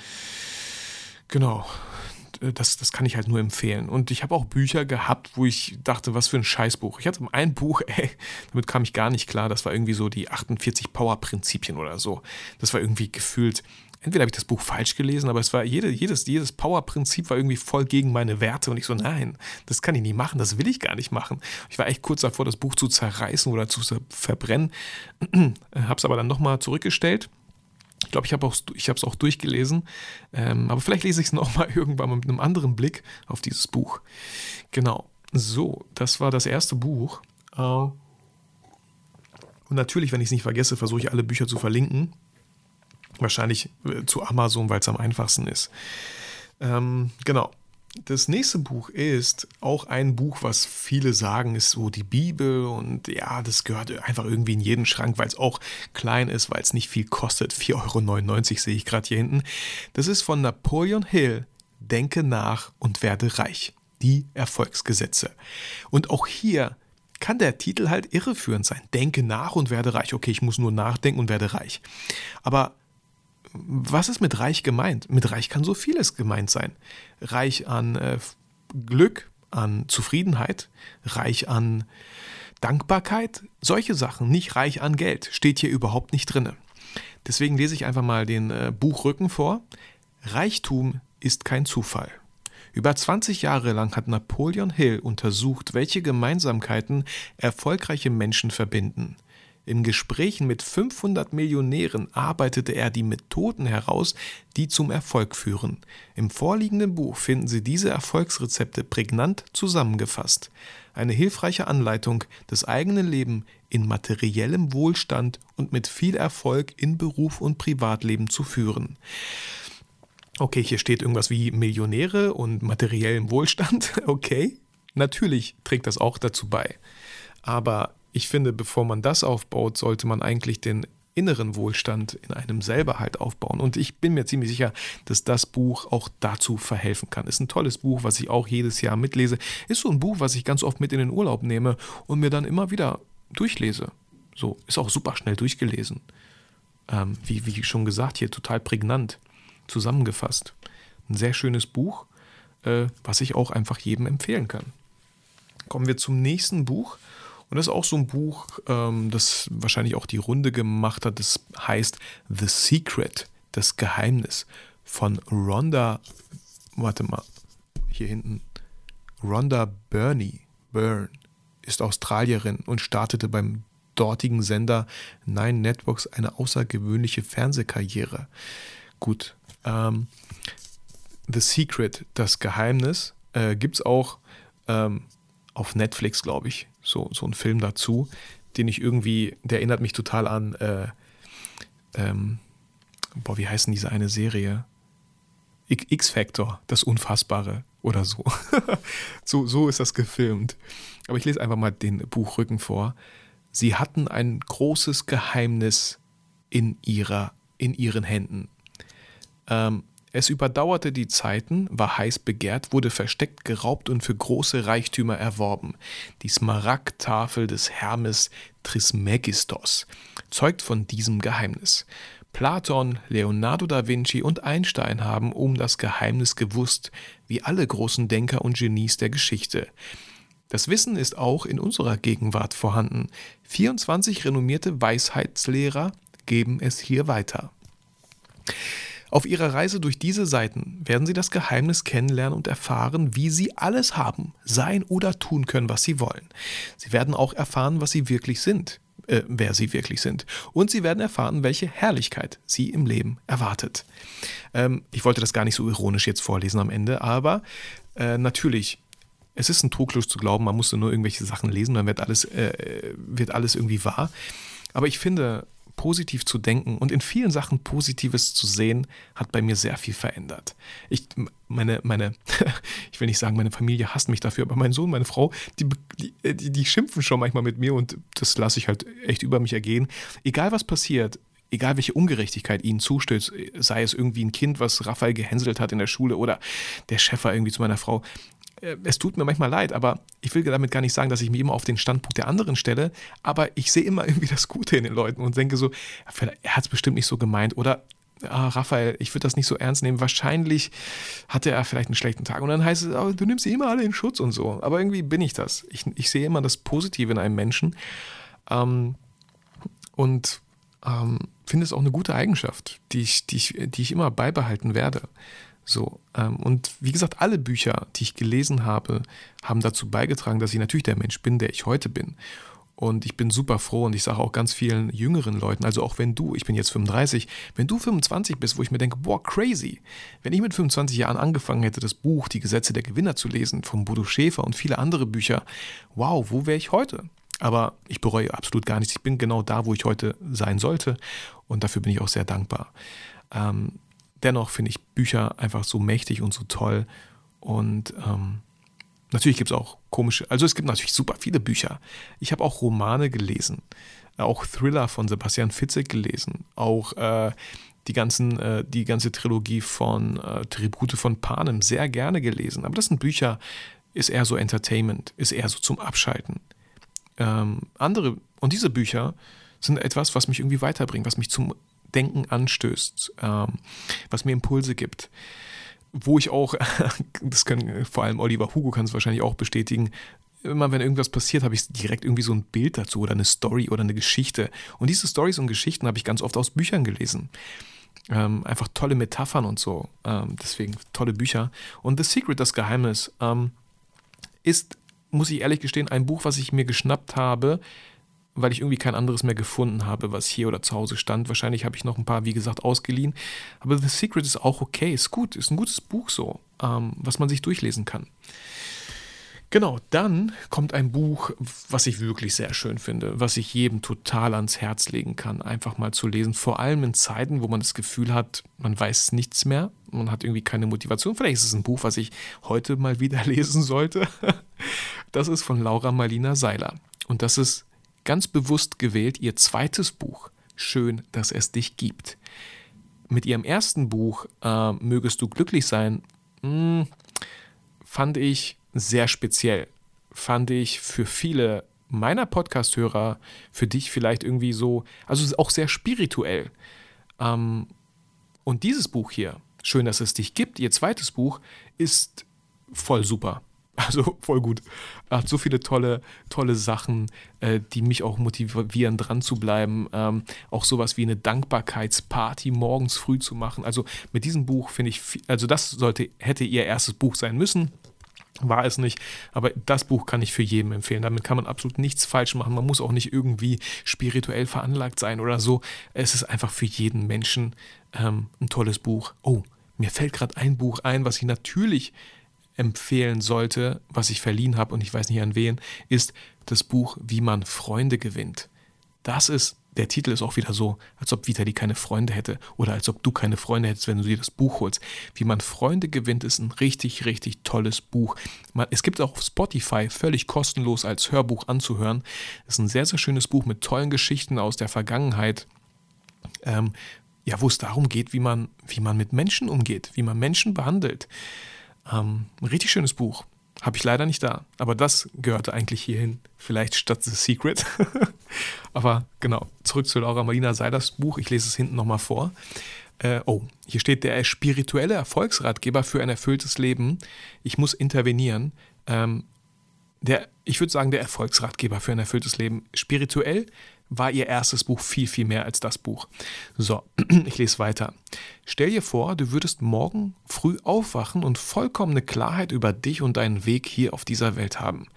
genau, das, das kann ich halt nur empfehlen. Und ich habe auch Bücher gehabt, wo ich dachte, was für ein Scheißbuch. Ich hatte ein Buch, ey, damit kam ich gar nicht klar. Das war irgendwie so die 48 Power-Prinzipien oder so. Das war irgendwie gefühlt. Entweder habe ich das Buch falsch gelesen, aber es war jede, jedes, jedes Power-Prinzip war irgendwie voll gegen meine Werte. Und ich so, nein, das kann ich nicht machen, das will ich gar nicht machen. Ich war echt kurz davor, das Buch zu zerreißen oder zu verbrennen. habe es aber dann nochmal zurückgestellt glaube, ich habe es auch durchgelesen, ähm, aber vielleicht lese ich es nochmal irgendwann mal mit einem anderen Blick auf dieses Buch. Genau, so, das war das erste Buch. Äh, und natürlich, wenn ich es nicht vergesse, versuche ich alle Bücher zu verlinken. Wahrscheinlich äh, zu Amazon, weil es am einfachsten ist. Ähm, genau, das nächste Buch ist auch ein Buch, was viele sagen, ist so die Bibel und ja, das gehört einfach irgendwie in jeden Schrank, weil es auch klein ist, weil es nicht viel kostet. 4,99 Euro sehe ich gerade hier hinten. Das ist von Napoleon Hill. Denke nach und werde reich. Die Erfolgsgesetze. Und auch hier kann der Titel halt irreführend sein. Denke nach und werde reich. Okay, ich muss nur nachdenken und werde reich. Aber was ist mit reich gemeint? Mit reich kann so vieles gemeint sein. Reich an äh, Glück, an Zufriedenheit, reich an Dankbarkeit, solche Sachen, nicht reich an Geld, steht hier überhaupt nicht drin. Deswegen lese ich einfach mal den äh, Buchrücken vor. Reichtum ist kein Zufall. Über 20 Jahre lang hat Napoleon Hill untersucht, welche Gemeinsamkeiten erfolgreiche Menschen verbinden. In Gesprächen mit 500 Millionären arbeitete er die Methoden heraus, die zum Erfolg führen. Im vorliegenden Buch finden Sie diese Erfolgsrezepte prägnant zusammengefasst. Eine hilfreiche Anleitung, das eigene Leben in materiellem Wohlstand und mit viel Erfolg in Beruf und Privatleben zu führen. Okay, hier steht irgendwas wie Millionäre und materiellem Wohlstand. Okay, natürlich trägt das auch dazu bei. Aber ich finde, bevor man das aufbaut, sollte man eigentlich den inneren Wohlstand in einem selber halt aufbauen. Und ich bin mir ziemlich sicher, dass das Buch auch dazu verhelfen kann. Ist ein tolles Buch, was ich auch jedes Jahr mitlese. Ist so ein Buch, was ich ganz oft mit in den Urlaub nehme und mir dann immer wieder durchlese. So, ist auch super schnell durchgelesen. Ähm, wie, wie schon gesagt, hier total prägnant zusammengefasst. Ein sehr schönes Buch, äh, was ich auch einfach jedem empfehlen kann. Kommen wir zum nächsten Buch. Und das ist auch so ein Buch, ähm, das wahrscheinlich auch die Runde gemacht hat. Das heißt The Secret, das Geheimnis von Rhonda, warte mal, hier hinten, Rhonda Burney, Byrne, ist Australierin und startete beim dortigen Sender Nine Networks eine außergewöhnliche Fernsehkarriere. Gut, ähm, The Secret, das Geheimnis, äh, gibt es auch ähm, auf Netflix, glaube ich so, so ein Film dazu, den ich irgendwie, der erinnert mich total an, äh, ähm, boah, wie heißt denn diese eine Serie? X-Factor, das Unfassbare oder so. so. So ist das gefilmt. Aber ich lese einfach mal den Buchrücken vor. Sie hatten ein großes Geheimnis in, ihrer, in ihren Händen. Ähm, es überdauerte die Zeiten, war heiß begehrt, wurde versteckt, geraubt und für große Reichtümer erworben. Die Smaragdtafel des Hermes Trismegistos zeugt von diesem Geheimnis. Platon, Leonardo da Vinci und Einstein haben um das Geheimnis gewusst, wie alle großen Denker und Genies der Geschichte. Das Wissen ist auch in unserer Gegenwart vorhanden. 24 renommierte Weisheitslehrer geben es hier weiter. Auf ihrer Reise durch diese Seiten werden Sie das Geheimnis kennenlernen und erfahren, wie Sie alles haben, sein oder tun können, was Sie wollen. Sie werden auch erfahren, was Sie wirklich sind, äh, wer Sie wirklich sind. Und Sie werden erfahren, welche Herrlichkeit Sie im Leben erwartet. Ähm, ich wollte das gar nicht so ironisch jetzt vorlesen am Ende, aber äh, natürlich es ist ein Trugschluss zu glauben, man musste nur irgendwelche Sachen lesen, dann wird alles, äh, wird alles irgendwie wahr. Aber ich finde, positiv zu denken und in vielen Sachen Positives zu sehen, hat bei mir sehr viel verändert. Ich, meine, meine, ich will nicht sagen, meine Familie hasst mich dafür, aber mein Sohn, meine Frau, die, die, die schimpfen schon manchmal mit mir und das lasse ich halt echt über mich ergehen. Egal was passiert, egal welche Ungerechtigkeit ihnen zustößt, sei es irgendwie ein Kind, was Raphael gehänselt hat in der Schule oder der Chef war irgendwie zu meiner Frau, äh, es tut mir manchmal leid, aber ich will damit gar nicht sagen, dass ich mich immer auf den Standpunkt der anderen stelle, aber ich sehe immer irgendwie das Gute in den Leuten und denke so, er hat es bestimmt nicht so gemeint oder ah, Raphael, ich würde das nicht so ernst nehmen. Wahrscheinlich hatte er vielleicht einen schlechten Tag. Und dann heißt es, oh, du nimmst sie immer alle in Schutz und so. Aber irgendwie bin ich das. Ich, ich sehe immer das Positive in einem Menschen. Ähm, und ähm, finde es auch eine gute Eigenschaft, die ich, die ich, die ich immer beibehalten werde. So, ähm, und wie gesagt, alle Bücher, die ich gelesen habe, haben dazu beigetragen, dass ich natürlich der Mensch bin, der ich heute bin. Und ich bin super froh und ich sage auch ganz vielen jüngeren Leuten, also auch wenn du, ich bin jetzt 35, wenn du 25 bist, wo ich mir denke, boah, crazy. Wenn ich mit 25 Jahren angefangen hätte, das Buch Die Gesetze der Gewinner zu lesen, von Bodo Schäfer und viele andere Bücher, wow, wo wäre ich heute? Aber ich bereue absolut gar nichts. Ich bin genau da, wo ich heute sein sollte und dafür bin ich auch sehr dankbar. Ähm, dennoch finde ich Bücher einfach so mächtig und so toll. Und ähm, natürlich gibt es auch komische, also es gibt natürlich super viele Bücher. Ich habe auch Romane gelesen, auch Thriller von Sebastian Fitzek gelesen, auch äh, die, ganzen, äh, die ganze Trilogie von äh, Tribute von Panem sehr gerne gelesen. Aber das sind Bücher, ist eher so Entertainment, ist eher so zum Abschalten. Ähm, andere, und diese Bücher sind etwas, was mich irgendwie weiterbringt, was mich zum Denken anstößt, ähm, was mir Impulse gibt. Wo ich auch, das können vor allem Oliver Hugo kann es wahrscheinlich auch bestätigen, immer wenn irgendwas passiert, habe ich direkt irgendwie so ein Bild dazu oder eine Story oder eine Geschichte. Und diese Stories und Geschichten habe ich ganz oft aus Büchern gelesen. Ähm, einfach tolle Metaphern und so. Ähm, deswegen tolle Bücher. Und The Secret, das Geheimnis, ähm, ist, muss ich ehrlich gestehen, ein Buch, was ich mir geschnappt habe, weil ich irgendwie kein anderes mehr gefunden habe, was hier oder zu Hause stand. Wahrscheinlich habe ich noch ein paar, wie gesagt, ausgeliehen. Aber The Secret ist auch okay, ist gut, ist ein gutes Buch so, ähm, was man sich durchlesen kann. Genau, dann kommt ein Buch, was ich wirklich sehr schön finde, was ich jedem total ans Herz legen kann, einfach mal zu lesen. Vor allem in Zeiten, wo man das Gefühl hat, man weiß nichts mehr, man hat irgendwie keine Motivation. Vielleicht ist es ein Buch, was ich heute mal wieder lesen sollte. Das ist von Laura Marlina Seiler. Und das ist ganz bewusst gewählt ihr zweites Buch, Schön, dass es dich gibt. Mit ihrem ersten Buch, äh, Mögest du glücklich sein, mh, hm, fand ich sehr speziell. Fand ich für viele meiner Podcast-Hörer, für dich vielleicht irgendwie so, also auch sehr spirituell. Ähm, und dieses Buch hier, Schön, dass es dich gibt, ihr zweites Buch, ist voll super. Also voll gut. Er hat so viele tolle, tolle Sachen, äh, die mich auch motivieren, dran zu bleiben. Ähm, auch sowas wie eine Dankbarkeitsparty morgens früh zu machen. Also mit diesem Buch finde ich, also das sollte, hätte ihr erstes Buch sein müssen. War es nicht, aber das Buch kann ich für jeden empfehlen. Damit kann man absolut nichts falsch machen. Man muss auch nicht irgendwie spirituell veranlagt sein oder so. Es ist einfach für jeden Menschen ähm, ein tolles Buch. Oh, mir fällt gerade ein Buch ein, was ich natürlich empfehlen sollte, was ich verliehen habe und ich weiß nicht an wen, ist das Buch Wie man Freunde gewinnt. Das ist der Titel ist auch wieder so, als ob Vitali keine Freunde hätte oder als ob du keine Freunde hättest, wenn du dir das Buch holst. Wie man Freunde gewinnt, ist ein richtig, richtig tolles Buch. es gibt auch auf Spotify völlig kostenlos als Hörbuch anzuhören. Es ist ein sehr, sehr schönes Buch mit tollen Geschichten aus der Vergangenheit. Ähm, ja, wo es darum geht, wie man, wie man mit Menschen umgeht, wie man Menschen behandelt. Ähm, ein richtig schönes Buch. Habe ich leider nicht da. Aber das gehörte eigentlich hierhin. Vielleicht statt The Secret. aber genau, zurück zu Laura Marlina Seiders Buch. Ich lese es hinten nochmal vor. Äh, oh, hier steht der spirituelle Erfolgsratgeber für ein erfülltes Leben. Ich muss intervenieren. Ähm, der, ich würde sagen, der Erfolgsratgeber für ein erfülltes Leben. Spirituell war ihr erstes Buch viel, viel mehr als das Buch. So, ich lese weiter. Stell dir vor, du würdest morgen früh aufwachen und vollkommene Klarheit über dich und deinen Weg hier auf dieser Welt haben.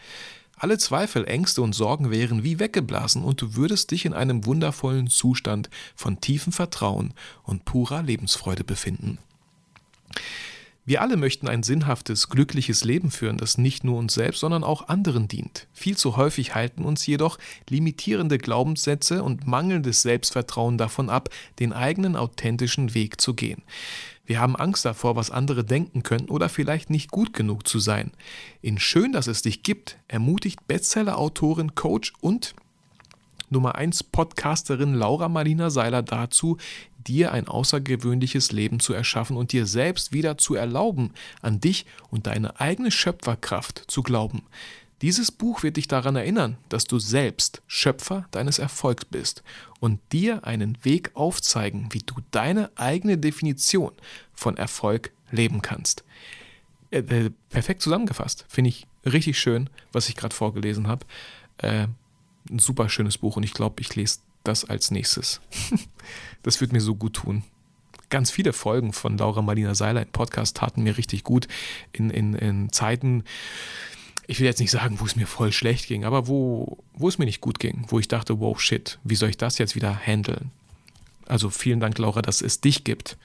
Alle Zweifel, Ängste und Sorgen wären wie weggeblasen und du würdest dich in einem wundervollen Zustand von tiefem Vertrauen und purer Lebensfreude befinden. Wir alle möchten ein sinnhaftes, glückliches Leben führen, das nicht nur uns selbst, sondern auch anderen dient. Viel zu häufig halten uns jedoch limitierende Glaubenssätze und mangelndes Selbstvertrauen davon ab, den eigenen authentischen Weg zu gehen. Wir haben Angst davor, was andere denken könnten oder vielleicht nicht gut genug zu sein. In Schön, dass es dich gibt, ermutigt Bestseller-Autorin, Coach und Nummer 1 Podcasterin Laura Marlina Seiler dazu, dir ein außergewöhnliches Leben zu erschaffen und dir selbst wieder zu erlauben, an dich und deine eigene Schöpferkraft zu glauben. Dieses Buch wird dich daran erinnern, dass du selbst Schöpfer deines Erfolgs bist und dir einen Weg aufzeigen, wie du deine eigene Definition von Erfolg leben kannst. Äh, äh perfekt zusammengefasst. Finde ich richtig schön, was ich gerade vorgelesen habe. Äh, ein super schönes Buch und ich glaube, ich lese das als nächstes. das wird mir so gut tun. Ganz viele Folgen von Laura Marlina Seiler im Podcast taten mir richtig gut in, in, in Zeiten, ich will jetzt nicht sagen, wo es mir voll schlecht ging, aber wo, wo es mir nicht gut ging, wo ich dachte, wow, shit, wie soll ich das jetzt wieder handeln? Also vielen Dank, Laura, dass es dich gibt.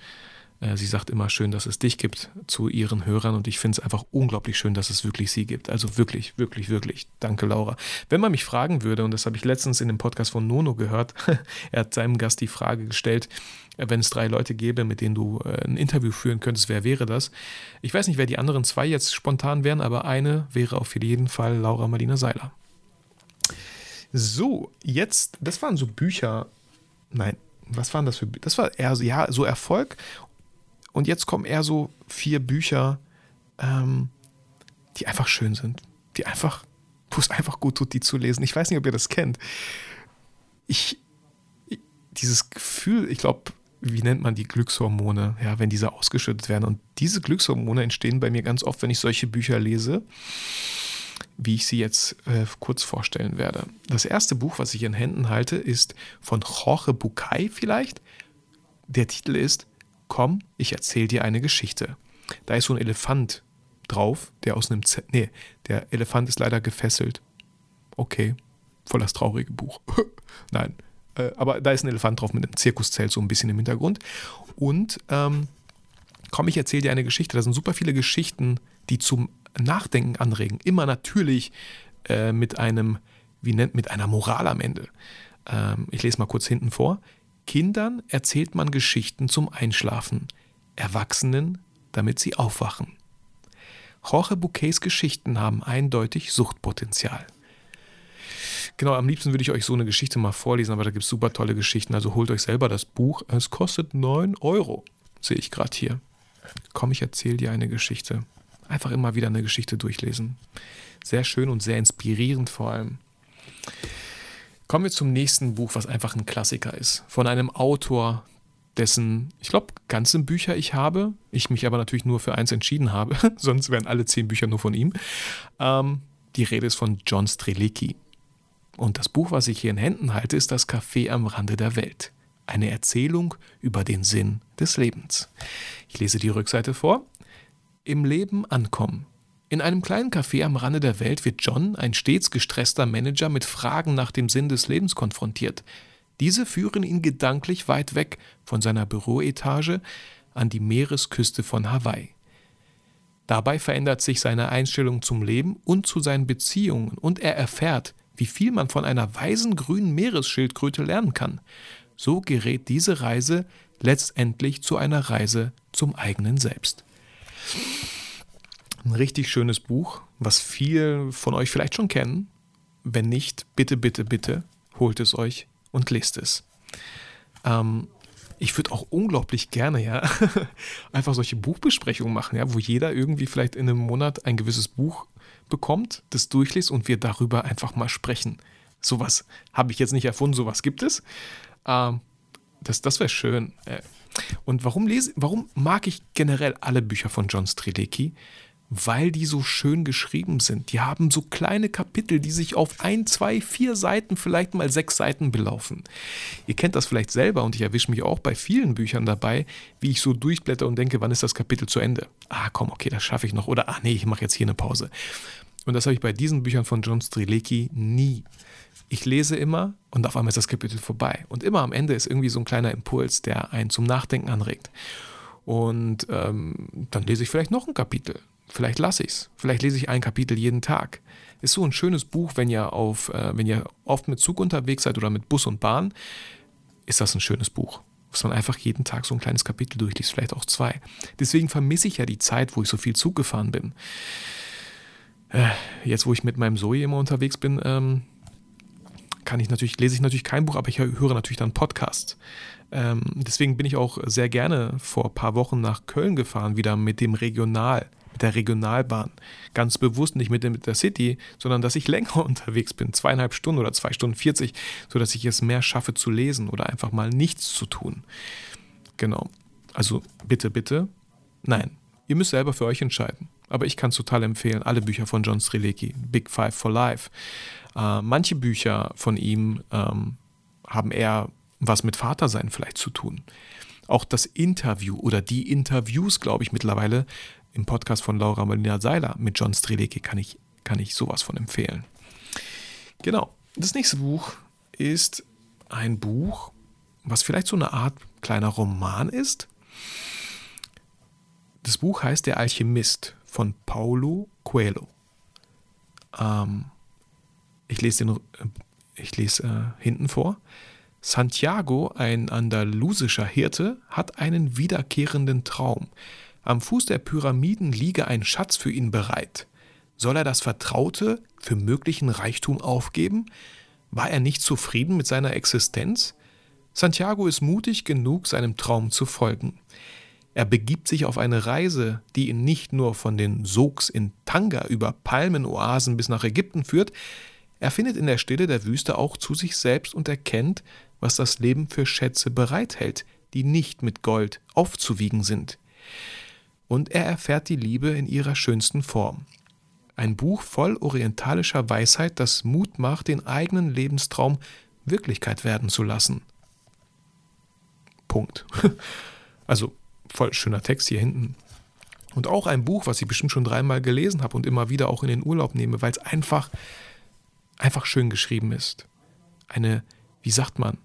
Äh, sie sagt immer schön, dass es dich gibt zu ihren Hörern und ich finde es einfach unglaublich schön, dass es wirklich sie gibt. Also wirklich, wirklich, wirklich. Danke, Laura. Wenn man mich fragen würde, und das habe ich letztens in dem Podcast von Nono gehört, er hat seinem Gast die Frage gestellt, äh, wenn es drei Leute gäbe, mit denen du äh, ein Interview führen könntest, wer wäre das? Ich weiß nicht, wer die anderen zwei jetzt spontan wären, aber eine wäre auf jeden Fall Laura Marlina Seiler. So, jetzt, das waren so Bücher. Nein, was waren das für Bücher? Das war eher so, ja, so Erfolg und jetzt kommen eher so vier Bücher, ähm, die einfach schön sind. Die einfach, wo es einfach gut tut, die zu lesen. Ich weiß nicht, ob ihr das kennt. Ich, dieses Gefühl, ich glaube, wie nennt man die Glückshormone, ja, wenn diese ausgeschüttet werden. Und diese Glückshormone entstehen bei mir ganz oft, wenn ich solche Bücher lese, wie ich sie jetzt äh, kurz vorstellen werde. Das erste Buch, was ich in Händen halte, ist von Jorge Bucay vielleicht. Der Titel ist komm, ich erzähle dir eine Geschichte. Da ist so ein Elefant drauf, der aus einem Z nee, der Elefant ist leider gefesselt. Okay, voll das traurige Buch. Nein, äh, aber da ist ein Elefant drauf mit einem Zirkuszelt so ein bisschen im Hintergrund. Und ähm, komm, ich erzähle dir eine Geschichte. Da sind super viele Geschichten, die zum Nachdenken anregen. Immer natürlich äh, mit einem, wie nennt, mit einer Moral am Ende. Ähm, ich lese mal kurz hinten vor. Kindern erzählt man Geschichten zum Einschlafen, Erwachsenen, damit sie aufwachen. Jorge Bouquets Geschichten haben eindeutig Suchtpotenzial. Genau, am liebsten würde ich euch so eine Geschichte mal vorlesen, aber da gibt es super tolle Geschichten. Also holt euch selber das Buch. Es kostet 9 Euro, sehe ich gerade hier. Komm, ich erzähle dir eine Geschichte. Einfach immer wieder eine Geschichte durchlesen. Sehr schön und sehr inspirierend vor allem. Kommen wir zum nächsten Buch, was einfach ein Klassiker ist. Von einem Autor, dessen, ich glaube, ganze Bücher ich habe. Ich mich aber natürlich nur für eins entschieden habe. Sonst wären alle zehn Bücher nur von ihm. Ähm, die Rede ist von John Strelicki. Und das Buch, was ich hier in Händen halte, ist Das Café am Rande der Welt. Eine Erzählung über den Sinn des Lebens. Ich lese die Rückseite vor. Im Leben ankommen. In einem kleinen Café am Rande der Welt wird John, ein stets gestresster Manager, mit Fragen nach dem Sinn des Lebens konfrontiert. Diese führen ihn gedanklich weit weg von seiner Büroetage an die Meeresküste von Hawaii. Dabei verändert sich seine Einstellung zum Leben und zu seinen Beziehungen und er erfährt, wie viel man von einer weisen grünen Meeresschildkröte lernen kann. So gerät diese Reise letztendlich zu einer Reise zum eigenen Selbst. Ein richtig schönes Buch, was viele von euch vielleicht schon kennen. Wenn nicht, bitte, bitte, bitte, holt es euch und lest es. Ähm, ich würde auch unglaublich gerne, ja, einfach solche Buchbesprechungen machen, ja, wo jeder irgendwie vielleicht in einem Monat ein gewisses Buch bekommt, das durchliest und wir darüber einfach mal sprechen. Sowas habe ich jetzt nicht erfunden, sowas gibt es. Ähm, das das wäre schön. Äh, und warum lese, warum mag ich generell alle Bücher von John Strilecki? Weil die so schön geschrieben sind. Die haben so kleine Kapitel, die sich auf ein, zwei, vier Seiten, vielleicht mal sechs Seiten belaufen. Ihr kennt das vielleicht selber und ich erwische mich auch bei vielen Büchern dabei, wie ich so durchblätter und denke, wann ist das Kapitel zu Ende? Ah, komm, okay, das schaffe ich noch. Oder, ah, nee, ich mache jetzt hier eine Pause. Und das habe ich bei diesen Büchern von John Strilecki nie. Ich lese immer und auf einmal ist das Kapitel vorbei. Und immer am Ende ist irgendwie so ein kleiner Impuls, der einen zum Nachdenken anregt. Und ähm, dann lese ich vielleicht noch ein Kapitel. Vielleicht lasse ich es. Vielleicht lese ich ein Kapitel jeden Tag. Ist so ein schönes Buch, wenn ihr auf, äh, wenn ihr oft mit Zug unterwegs seid oder mit Bus und Bahn, ist das ein schönes Buch. Was man einfach jeden Tag so ein kleines Kapitel durchliest, vielleicht auch zwei. Deswegen vermisse ich ja die Zeit, wo ich so viel Zug gefahren bin. Äh, jetzt, wo ich mit meinem Zoe immer unterwegs bin, ähm, kann ich natürlich, lese ich natürlich kein Buch, aber ich höre natürlich dann Podcasts. Ähm, deswegen bin ich auch sehr gerne vor ein paar Wochen nach Köln gefahren, wieder mit dem Regional mit der Regionalbahn. Ganz bewusst nicht mit, der City, sondern dass ich länger unterwegs bin, zweieinhalb Stunden oder zwei Stunden 40, sodass ich es mehr schaffe zu lesen oder einfach mal nichts zu tun. Genau. Also bitte, bitte. Nein, ihr müsst selber für euch entscheiden. Aber ich kann es total empfehlen, alle Bücher von John Strilecki, Big Five for Life. Äh, manche Bücher von ihm ähm, haben eher was mit Vatersein vielleicht zu tun. Auch das Interview oder die Interviews, glaube ich, mittlerweile im Podcast von Laura Molina Seiler mit John Strelecki kann ich, kann ich sowas von empfehlen. Genau. Das nächste Buch ist ein Buch, was vielleicht so eine Art kleiner Roman ist. Das Buch heißt Der Alchemist von Paulo Coelho. Ähm, ich lese, den, ich lese äh, hinten vor. Santiago, ein andalusischer Hirte, hat einen wiederkehrenden Traum. Am Fuß der Pyramiden liege ein Schatz für ihn bereit. Soll er das Vertraute für möglichen Reichtum aufgeben? War er nicht zufrieden mit seiner Existenz? Santiago ist mutig genug, seinem Traum zu folgen. Er begibt sich auf eine Reise, die ihn nicht nur von den Sogs in Tanga über Palmenoasen bis nach Ägypten führt, er findet in der Stille der Wüste auch zu sich selbst und erkennt, was das Leben für Schätze bereithält, die nicht mit Gold aufzuwiegen sind und er erfährt die Liebe in ihrer schönsten Form. Ein Buch voll orientalischer Weisheit, das Mut macht, den eigenen Lebenstraum Wirklichkeit werden zu lassen. Punkt. Also voll schöner Text hier hinten. Und auch ein Buch, was ich bestimmt schon dreimal gelesen habe und immer wieder auch in den Urlaub nehme, weil es einfach, einfach schön geschrieben ist. Eine, wie sagt man,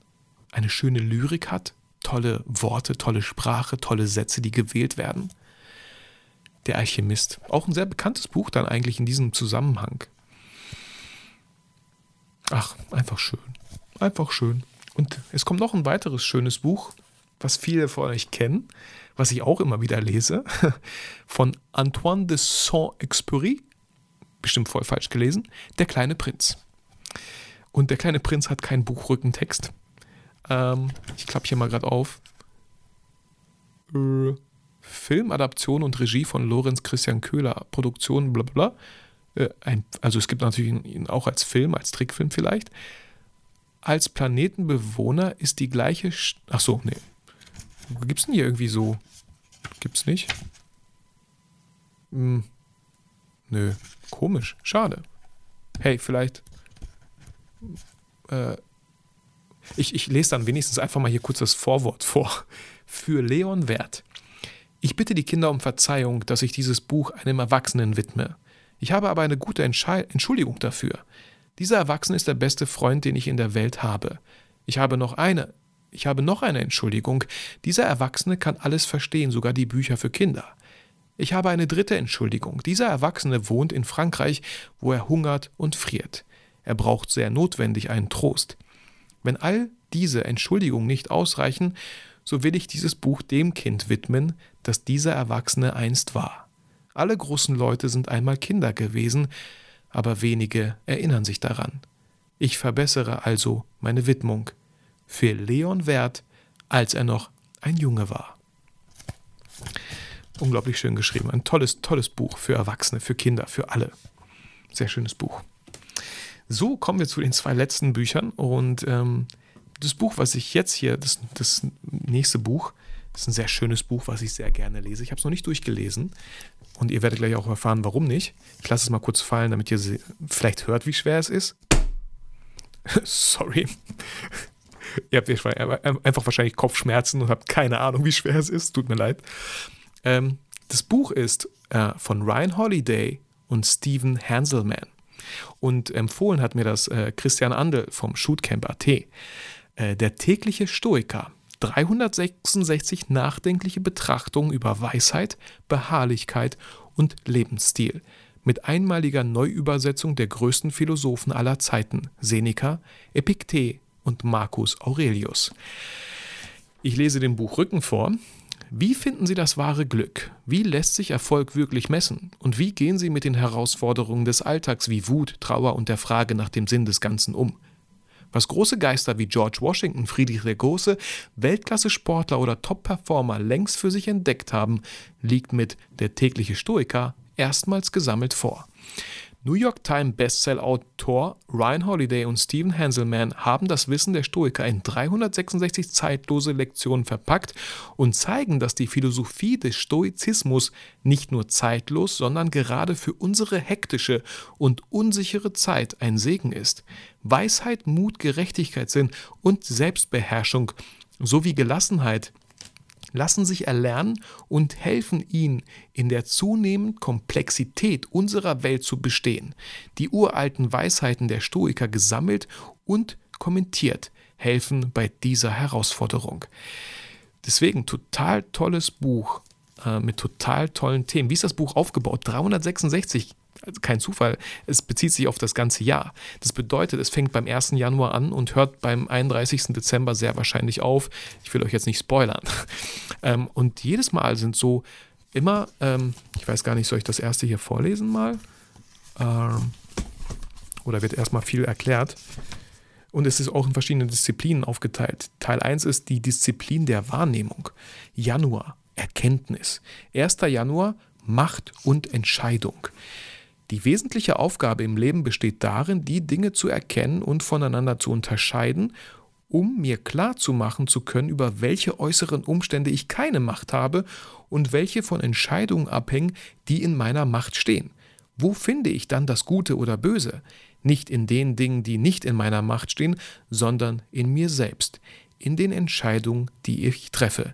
eine schöne Lyrik hat, tolle Worte, tolle Sprache, tolle Sätze, die gewählt werden. Der Alchemist. Auch ein sehr bekanntes Buch dann eigentlich in diesem Zusammenhang. Ach, einfach schön. Einfach schön. Und es kommt noch ein weiteres schönes Buch, was viele von euch kennen, was ich auch immer wieder lese, von Antoine de Saint-Exupéry, bestimmt voll falsch gelesen, Der kleine Prinz. Und der kleine Prinz hat keinen Buchrückentext. Ähm, ich klappe hier mal gerade auf. Äh, Filmadaption und Regie von Lorenz Christian Köhler, Produktion, bla bla. Äh, ein, also es gibt natürlich ihn auch als Film, als Trickfilm vielleicht. Als Planetenbewohner ist die gleiche. St Ach so, nee. Gibt es denn hier irgendwie so? Gibt's nicht? Hm. Nö. Komisch. Schade. Hey, vielleicht. Äh, ich, ich lese dann wenigstens einfach mal hier kurz das Vorwort vor. Für Leon Wert. Ich bitte die Kinder um Verzeihung, dass ich dieses Buch einem Erwachsenen widme. Ich habe aber eine gute Entschuldigung dafür. Dieser Erwachsene ist der beste Freund, den ich in der Welt habe. Ich habe noch eine. Ich habe noch eine Entschuldigung. Dieser Erwachsene kann alles verstehen, sogar die Bücher für Kinder. Ich habe eine dritte Entschuldigung. Dieser Erwachsene wohnt in Frankreich, wo er hungert und friert. er braucht sehr notwendig einen Trost. Wenn all diese Entschuldigungen nicht ausreichen, so will ich dieses Buch dem Kind widmen, das dieser Erwachsene einst war. Alle großen Leute sind einmal Kinder gewesen, aber wenige erinnern sich daran. Ich verbessere also meine Widmung für Leon Wert, als er noch ein Junge war. Unglaublich schön geschrieben. Ein tolles, tolles Buch für Erwachsene, für Kinder, für alle. Sehr schönes Buch. So kommen wir zu den zwei letzten Büchern. Und ähm, das Buch, was ich jetzt hier, das, das nächste Buch, das ist ein sehr schönes Buch, was ich sehr gerne lese. Ich habe es noch nicht durchgelesen. Und ihr werdet gleich auch erfahren, warum nicht. Ich lasse es mal kurz fallen, damit ihr vielleicht hört, wie schwer es ist. Sorry. ihr habt einfach wahrscheinlich Kopfschmerzen und habt keine Ahnung, wie schwer es ist. Tut mir leid. Ähm, das Buch ist äh, von Ryan Holiday und Stephen Hanselman. Und empfohlen hat mir das äh, Christian Andel vom Shootcamp.at. Äh, der tägliche Stoiker. 366 nachdenkliche Betrachtungen über Weisheit, Beharrlichkeit und Lebensstil. Mit einmaliger Neuübersetzung der größten Philosophen aller Zeiten, Seneca, Epiktet und Marcus Aurelius. Ich lese dem Buch Rücken vor. Wie finden Sie das wahre Glück? Wie lässt sich Erfolg wirklich messen? Und wie gehen Sie mit den Herausforderungen des Alltags wie Wut, Trauer und der Frage nach dem Sinn des Ganzen um? Was große Geister wie George Washington, Friedrich der Große, Weltklasse-Sportler oder Top-Performer längst für sich entdeckt haben, liegt mit Der tägliche Stoiker erstmals gesammelt vor. New York Times Bestseller-Autor Ryan Holiday und Stephen Hanselman haben das Wissen der Stoiker in 366 zeitlose Lektionen verpackt und zeigen, dass die Philosophie des Stoizismus nicht nur zeitlos, sondern gerade für unsere hektische und unsichere Zeit ein Segen ist. Weisheit, Mut, Gerechtigkeit, Sinn und Selbstbeherrschung sowie Gelassenheit lassen sich erlernen und helfen ihnen, in der zunehmenden Komplexität unserer Welt zu bestehen. Die uralten Weisheiten der Stoiker gesammelt und kommentiert helfen bei dieser Herausforderung. Deswegen total tolles Buch äh, mit total tollen Themen. Wie ist das Buch aufgebaut? 366 also kein Zufall, es bezieht sich auf das ganze Jahr. Das bedeutet, es fängt beim 1. Januar an und hört beim 31. Dezember sehr wahrscheinlich auf. Ich will euch jetzt nicht spoilern. Ähm, und jedes Mal sind so immer, ähm, ich weiß gar nicht, soll ich das erste hier vorlesen mal? Ähm, oder wird erstmal viel erklärt? Und es ist auch in verschiedene Disziplinen aufgeteilt. Teil 1 ist die Disziplin der Wahrnehmung. Januar, Erkenntnis. 1. Januar, Macht und Entscheidung. Die wesentliche Aufgabe im Leben besteht darin, die Dinge zu erkennen und voneinander zu unterscheiden, um mir klar zu machen zu können, über welche äußeren Umstände ich keine Macht habe und welche von Entscheidungen abhängen, die in meiner Macht stehen. Wo finde ich dann das Gute oder Böse? Nicht in den Dingen, die nicht in meiner Macht stehen, sondern in mir selbst, in den Entscheidungen, die ich treffe.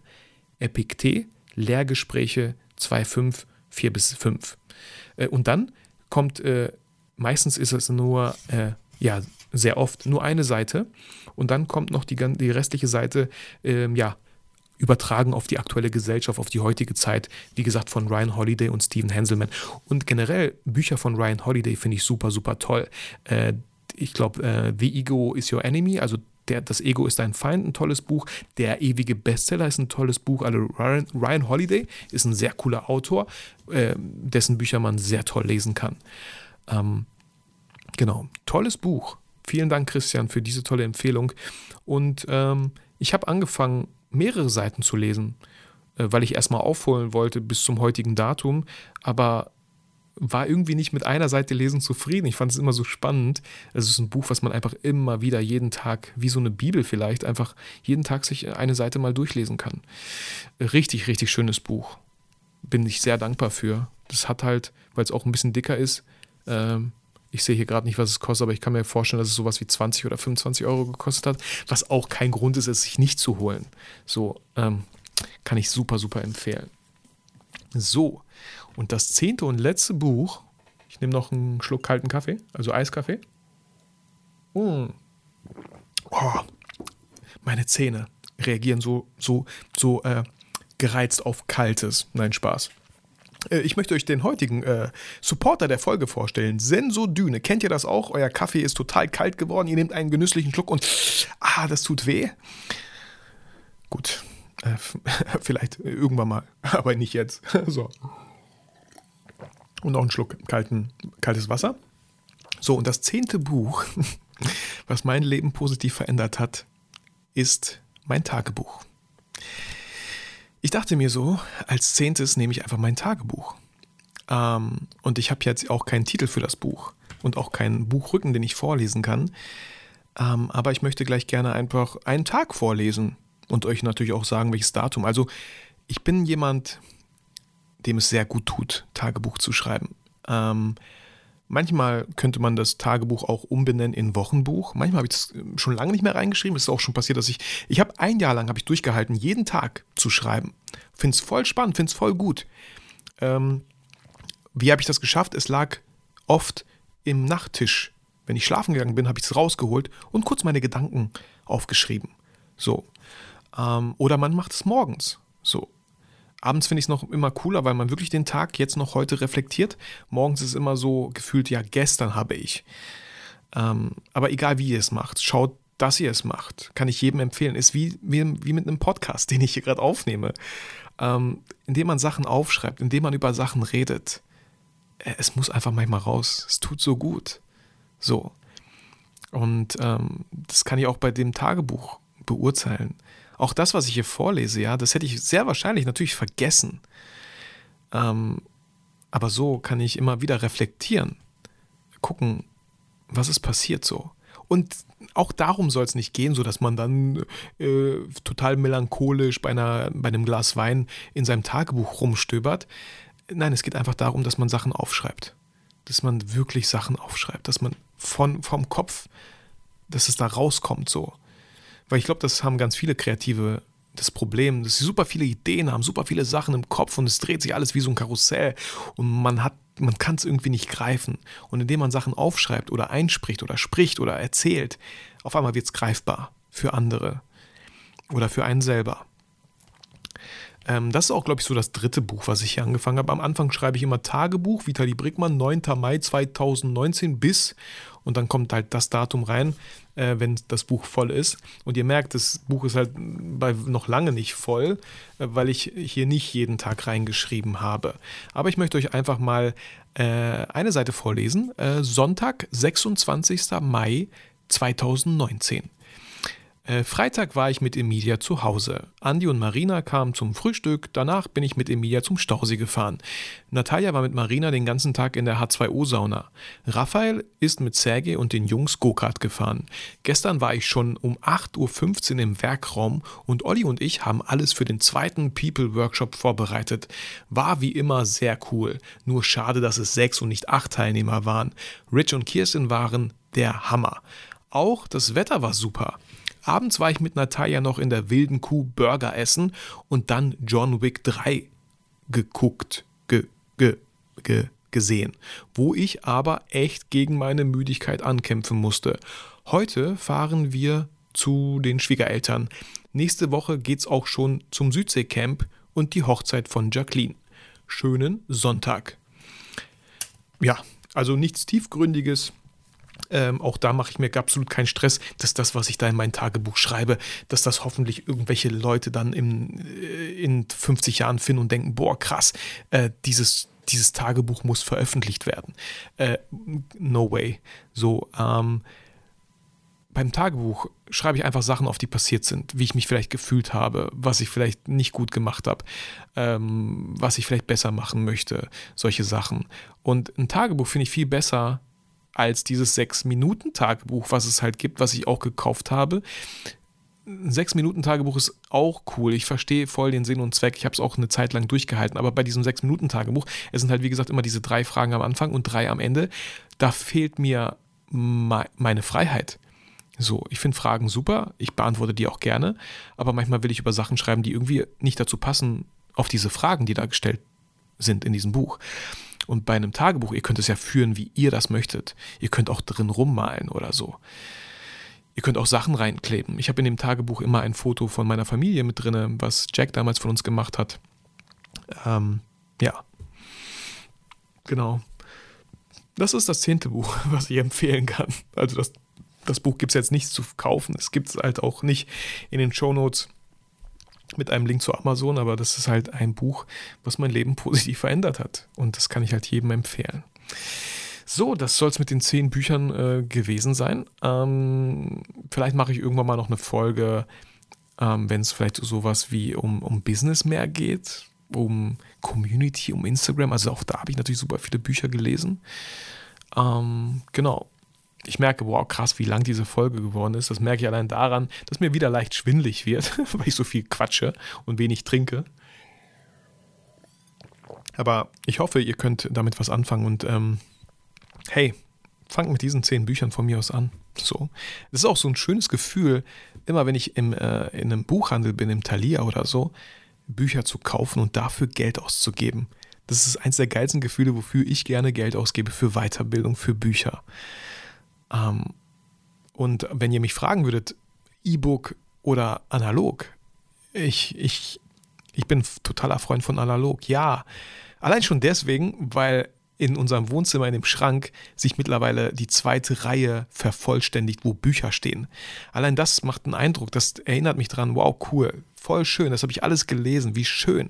Epiktet, Lehrgespräche 2.5, 4 bis 5. Äh, und dann kommt, äh, meistens ist es nur, äh, ja, sehr oft nur eine Seite und dann kommt noch die, die restliche Seite, äh, ja, übertragen auf die aktuelle Gesellschaft, auf die heutige Zeit, wie gesagt, von Ryan Holiday und Stephen Hanselman. Und generell Bücher von Ryan Holiday finde ich super, super toll. Äh, ich glaube, äh, The Ego is Your Enemy, also der, das Ego ist dein Feind, ein tolles Buch. Der ewige Bestseller ist ein tolles Buch. Also Ryan, Ryan Holiday ist ein sehr cooler Autor, äh, dessen Bücher man sehr toll lesen kann. Ähm, genau, tolles Buch. Vielen Dank, Christian, für diese tolle Empfehlung. Und ähm, ich habe angefangen, mehrere Seiten zu lesen, äh, weil ich erstmal aufholen wollte bis zum heutigen Datum. Aber war irgendwie nicht mit einer Seite lesen zufrieden. Ich fand es immer so spannend. Es ist ein Buch, was man einfach immer wieder jeden Tag, wie so eine Bibel vielleicht, einfach jeden Tag sich eine Seite mal durchlesen kann. Richtig, richtig schönes Buch. Bin ich sehr dankbar für. Das hat halt, weil es auch ein bisschen dicker ist, ähm, ich sehe hier gerade nicht, was es kostet, aber ich kann mir vorstellen, dass es sowas wie 20 oder 25 Euro gekostet hat, was auch kein Grund ist, es sich nicht zu holen. So ähm, kann ich super, super empfehlen. So, und das zehnte und letzte Buch, ich nehme noch einen Schluck kalten Kaffee, also Eiskaffee. Mm. Oh, meine Zähne reagieren so, so, so äh, gereizt auf Kaltes. Nein, Spaß. Äh, ich möchte euch den heutigen äh, Supporter der Folge vorstellen. Sensodyne. Kennt ihr das auch? Euer Kaffee ist total kalt geworden. Ihr nehmt einen genüsslichen Schluck und ah, das tut weh. Gut. Äh, vielleicht irgendwann mal, aber nicht jetzt. so. Und noch einen Schluck kalten, kaltes Wasser. So, und das zehnte Buch, was mein Leben positiv verändert hat, ist mein Tagebuch. Ich dachte mir so, als zehntes nehme ich einfach mein Tagebuch. Ähm, und ich habe jetzt auch keinen Titel für das Buch und auch keinen Buchrücken, den ich vorlesen kann. Ähm, aber ich möchte gleich gerne einfach einen Tag vorlesen und euch natürlich auch sagen, welches Datum. Also ich bin jemand, dem es sehr gut tut, Tagebuch zu schreiben. Ähm, Manchmal könnte man das Tagebuch auch umbenennen in Wochenbuch. Manchmal habe ich das ähm, schon lange nicht mehr reingeschrieben. Es ist auch schon passiert, dass ich, ich habe ein Jahr lang habe ich durchgehalten, jeden Tag zu schreiben. Finde es voll spannend, finde es voll gut. Ähm, wie habe ich das geschafft? Es lag oft im Nachttisch. Wenn ich schlafen gegangen bin, habe ich es rausgeholt und kurz meine Gedanken aufgeschrieben. So. Ähm, oder man macht es morgens. So. Abends finde ich es noch immer cooler, weil man wirklich den Tag jetzt noch heute reflektiert. Morgens ist immer so gefühlt, ja, gestern habe ich. Ähm, aber egal wie ihr es macht, schaut, dass ihr es macht. Kann ich jedem empfehlen. Ist wie, wie, wie mit einem Podcast, den ich hier gerade aufnehme. Ähm, indem man Sachen aufschreibt, indem man über Sachen redet. Äh, es muss einfach manchmal raus. Es tut so gut. So. Und ähm, das kann ich auch bei dem Tagebuch beurteilen. Auch das, was ich hier vorlese, ja, das hätte ich sehr wahrscheinlich natürlich vergessen. Ähm, aber so kann ich immer wieder reflektieren, gucken, was ist passiert so. Und auch darum soll es nicht gehen, so dass man dann äh, total melancholisch bei, einer, bei einem Glas Wein in seinem Tagebuch rumstöbert. Nein, es geht einfach darum, dass man Sachen aufschreibt. Dass man wirklich Sachen aufschreibt. Dass man von, vom Kopf, dass es da rauskommt so. Weil ich glaube, das haben ganz viele Kreative das Problem, dass sie super viele Ideen haben, super viele Sachen im Kopf und es dreht sich alles wie so ein Karussell und man hat, man kann es irgendwie nicht greifen. Und indem man Sachen aufschreibt oder einspricht oder spricht oder erzählt, auf einmal wird es greifbar für andere oder für einen selber. Ähm, das ist auch, glaube ich, so das dritte Buch, was ich hier angefangen habe. Am Anfang schreibe ich immer Tagebuch, Vitali Brickmann, 9. Mai 2019 bis und dann kommt halt das Datum rein, äh, wenn das Buch voll ist. Und ihr merkt, das Buch ist halt bei noch lange nicht voll, äh, weil ich hier nicht jeden Tag reingeschrieben habe. Aber ich möchte euch einfach mal äh, eine Seite vorlesen. Äh, Sonntag, 26. Mai 2019. Äh, Freitag war ich mit Emilia zu Hause. Andi und Marina kamen zum Frühstück, danach bin ich mit Emilia zum Stausee gefahren. Natalia war mit Marina den ganzen Tag in der H2O-Sauna. Raphael ist mit Sergei und den Jungs Go-Kart gefahren. Gestern war ich schon um 8.15 Uhr im Werkraum und Olli und ich haben alles für den zweiten People-Workshop vorbereitet. War wie immer sehr cool. Nur schade, dass es sechs und nicht acht Teilnehmer waren. Rich und Kirsten waren der Hammer. Auch das Wetter war super. Abends war ich mit Natalia noch in der wilden Kuh Burger essen und dann John Wick 3 geguckt, ge, ge, ge, gesehen, wo ich aber echt gegen meine Müdigkeit ankämpfen musste. Heute fahren wir zu den Schwiegereltern. Nächste Woche geht's auch schon zum Südseecamp und die Hochzeit von Jacqueline. Schönen Sonntag. Ja, also nichts Tiefgründiges, ähm, auch da mache ich mir absolut keinen Stress, dass das, was ich da in mein Tagebuch schreibe, dass das hoffentlich irgendwelche Leute dann im, äh, in 50 Jahren finden und denken, boah, krass, äh, dieses, dieses Tagebuch muss veröffentlicht werden. Äh, no way. So, ähm, beim Tagebuch schreibe ich einfach Sachen auf, die passiert sind, wie ich mich vielleicht gefühlt habe, was ich vielleicht nicht gut gemacht habe, ähm, was ich vielleicht besser machen möchte, solche Sachen. Und ein Tagebuch finde ich viel besser, als dieses 6-Minuten-Tagebuch, was es halt gibt, was ich auch gekauft habe. Ein 6-Minuten-Tagebuch ist auch cool. Ich verstehe voll den Sinn und Zweck. Ich habe es auch eine Zeit lang durchgehalten. Aber bei diesem 6-Minuten-Tagebuch, es sind halt wie gesagt immer diese drei Fragen am Anfang und drei am Ende. Da fehlt mir meine Freiheit. So, ich finde Fragen super, ich beantworte die auch gerne, aber manchmal will ich über Sachen schreiben, die irgendwie nicht dazu passen, auf diese Fragen, die da gestellt sind in diesem Buch. Und bei einem Tagebuch, ihr könnt es ja führen, wie ihr das möchtet. Ihr könnt auch drin rummalen oder so. Ihr könnt auch Sachen reinkleben. Ich habe in dem Tagebuch immer ein Foto von meiner Familie mit drin, was Jack damals von uns gemacht hat. Ähm, ja. genau. Das ist das zehnte Buch, was ich empfehlen kann. Also das, das Buch gibt es jetzt nicht zu kaufen. Es gibt es halt auch nicht in den Show Notes mit einem Link zu Amazon, aber das ist halt ein Buch, was mein Leben positiv verändert hat. Und das kann ich halt jedem empfehlen. So, das soll es mit den zehn Büchern äh, gewesen sein. Ähm, vielleicht mache ich irgendwann mal noch eine Folge, ähm, wenn es vielleicht sowas wie um, um Business mehr geht, um Community, um Instagram. Also auch da habe ich natürlich super viele Bücher gelesen. Ähm, genau ich merke, wow, krass, wie lang diese Folge geworden ist. Das merke ich allein daran, dass mir wieder leicht schwindlig wird, weil ich so viel quatsche und wenig trinke. Aber ich hoffe, ihr könnt damit was anfangen und ähm, hey, fangt mit diesen zehn Büchern von mir aus an. So. Es ist auch so ein schönes Gefühl, immer wenn ich im, äh, in einem Buchhandel bin, im Thalia oder so, Bücher zu kaufen und dafür Geld auszugeben. Das ist eins der geilsten Gefühle, wofür ich gerne Geld ausgebe für Weiterbildung, für Bücher. Ähm, und wenn ihr mich fragen würdet, E-Book oder analog, ich, ich, ich bin totaler Freund von analog. Ja, allein schon deswegen, weil in unserem Wohnzimmer in dem Schrank sich mittlerweile die zweite Reihe vervollständigt, wo Bücher stehen. Allein das macht einen Eindruck, das erinnert mich dran, wow, cool, voll schön, das habe ich alles gelesen, wie schön.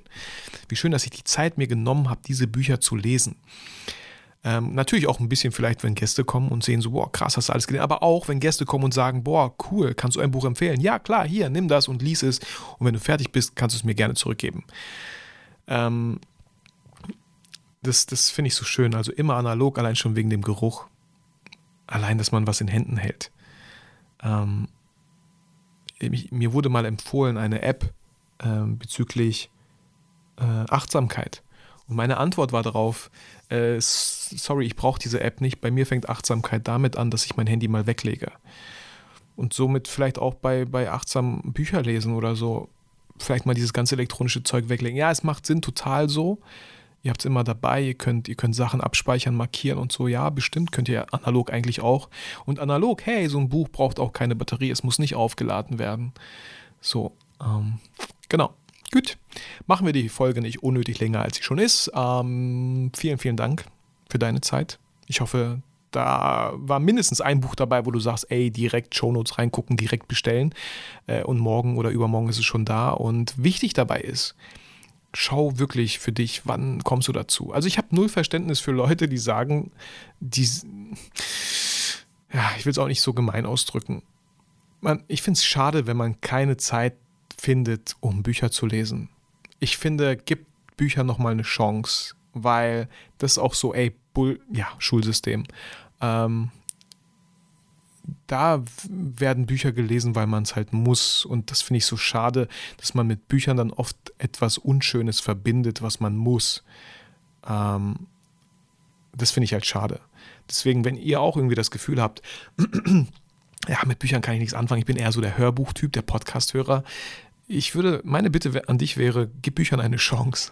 Wie schön, dass ich die Zeit mir genommen habe, diese Bücher zu lesen. Ähm, natürlich auch ein bisschen vielleicht, wenn Gäste kommen und sehen so, boah, krass, hast du alles gelesen. Aber auch, wenn Gäste kommen und sagen, boah, cool, kannst du ein Buch empfehlen? Ja, klar, hier, nimm das und lies es. Und wenn du fertig bist, kannst du es mir gerne zurückgeben. Ähm, das das finde ich so schön. Also immer analog, allein schon wegen dem Geruch. Allein, dass man was in Händen hält. Ähm, mir wurde mal empfohlen, eine App ähm, bezüglich äh, Achtsamkeit. Und meine Antwort war darauf, äh, sorry, ich brauche diese App nicht. Bei mir fängt Achtsamkeit damit an, dass ich mein Handy mal weglege. Und somit vielleicht auch bei, bei achtsam Bücher lesen oder so, vielleicht mal dieses ganze elektronische Zeug weglegen. Ja, es macht Sinn, total so. Ihr habt es immer dabei, ihr könnt, ihr könnt Sachen abspeichern, markieren und so. Ja, bestimmt könnt ihr analog eigentlich auch. Und analog, hey, so ein Buch braucht auch keine Batterie, es muss nicht aufgeladen werden. So, ähm, genau. Gut, machen wir die Folge nicht unnötig länger, als sie schon ist. Ähm, vielen, vielen Dank für deine Zeit. Ich hoffe, da war mindestens ein Buch dabei, wo du sagst, ey, direkt Shownotes reingucken, direkt bestellen. Äh, und morgen oder übermorgen ist es schon da. Und wichtig dabei ist, schau wirklich für dich, wann kommst du dazu. Also ich habe null Verständnis für Leute, die sagen, die, ja, ich will es auch nicht so gemein ausdrücken. Man, ich finde es schade, wenn man keine Zeit findet, um Bücher zu lesen. Ich finde, gibt Bücher nochmal eine Chance, weil das auch so, ey, Bull, ja, Schulsystem. Ähm, da werden Bücher gelesen, weil man es halt muss. Und das finde ich so schade, dass man mit Büchern dann oft etwas Unschönes verbindet, was man muss. Ähm, das finde ich halt schade. Deswegen, wenn ihr auch irgendwie das Gefühl habt, ja, mit Büchern kann ich nichts anfangen, ich bin eher so der Hörbuchtyp, der Podcast-Hörer, ich würde, meine Bitte an dich wäre, gib Büchern eine Chance.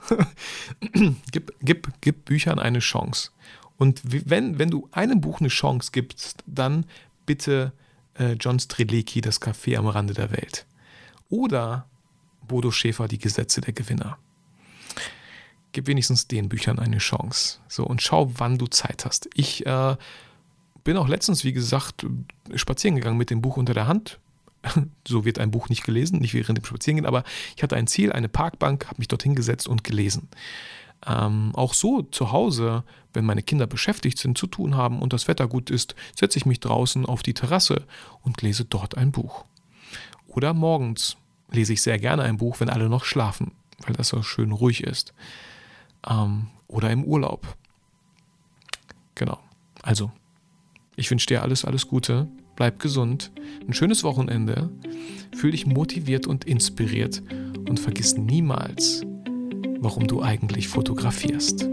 gib, gib, gib Büchern eine Chance. Und wenn, wenn du einem Buch eine Chance gibst, dann bitte äh, John Strelecki, Das Café am Rande der Welt. Oder Bodo Schäfer, Die Gesetze der Gewinner. Gib wenigstens den Büchern eine Chance. So, und schau, wann du Zeit hast. Ich äh, bin auch letztens, wie gesagt, spazieren gegangen mit dem Buch unter der Hand so wird ein Buch nicht gelesen, nicht während dem Spazierengehen, aber ich hatte ein Ziel, eine Parkbank, habe mich dorthin gesetzt und gelesen. Ähm, auch so zu Hause, wenn meine Kinder beschäftigt sind, zu tun haben und das Wetter gut ist, setze ich mich draußen auf die Terrasse und lese dort ein Buch. Oder morgens lese ich sehr gerne ein Buch, wenn alle noch schlafen, weil das so schön ruhig ist. Ähm, oder im Urlaub. Genau. Also, ich wünsche dir alles, alles Gute bleib gesund, ein schönes Wochenende, fühl dich motiviert und inspiriert und vergiss niemals, warum du eigentlich fotografierst.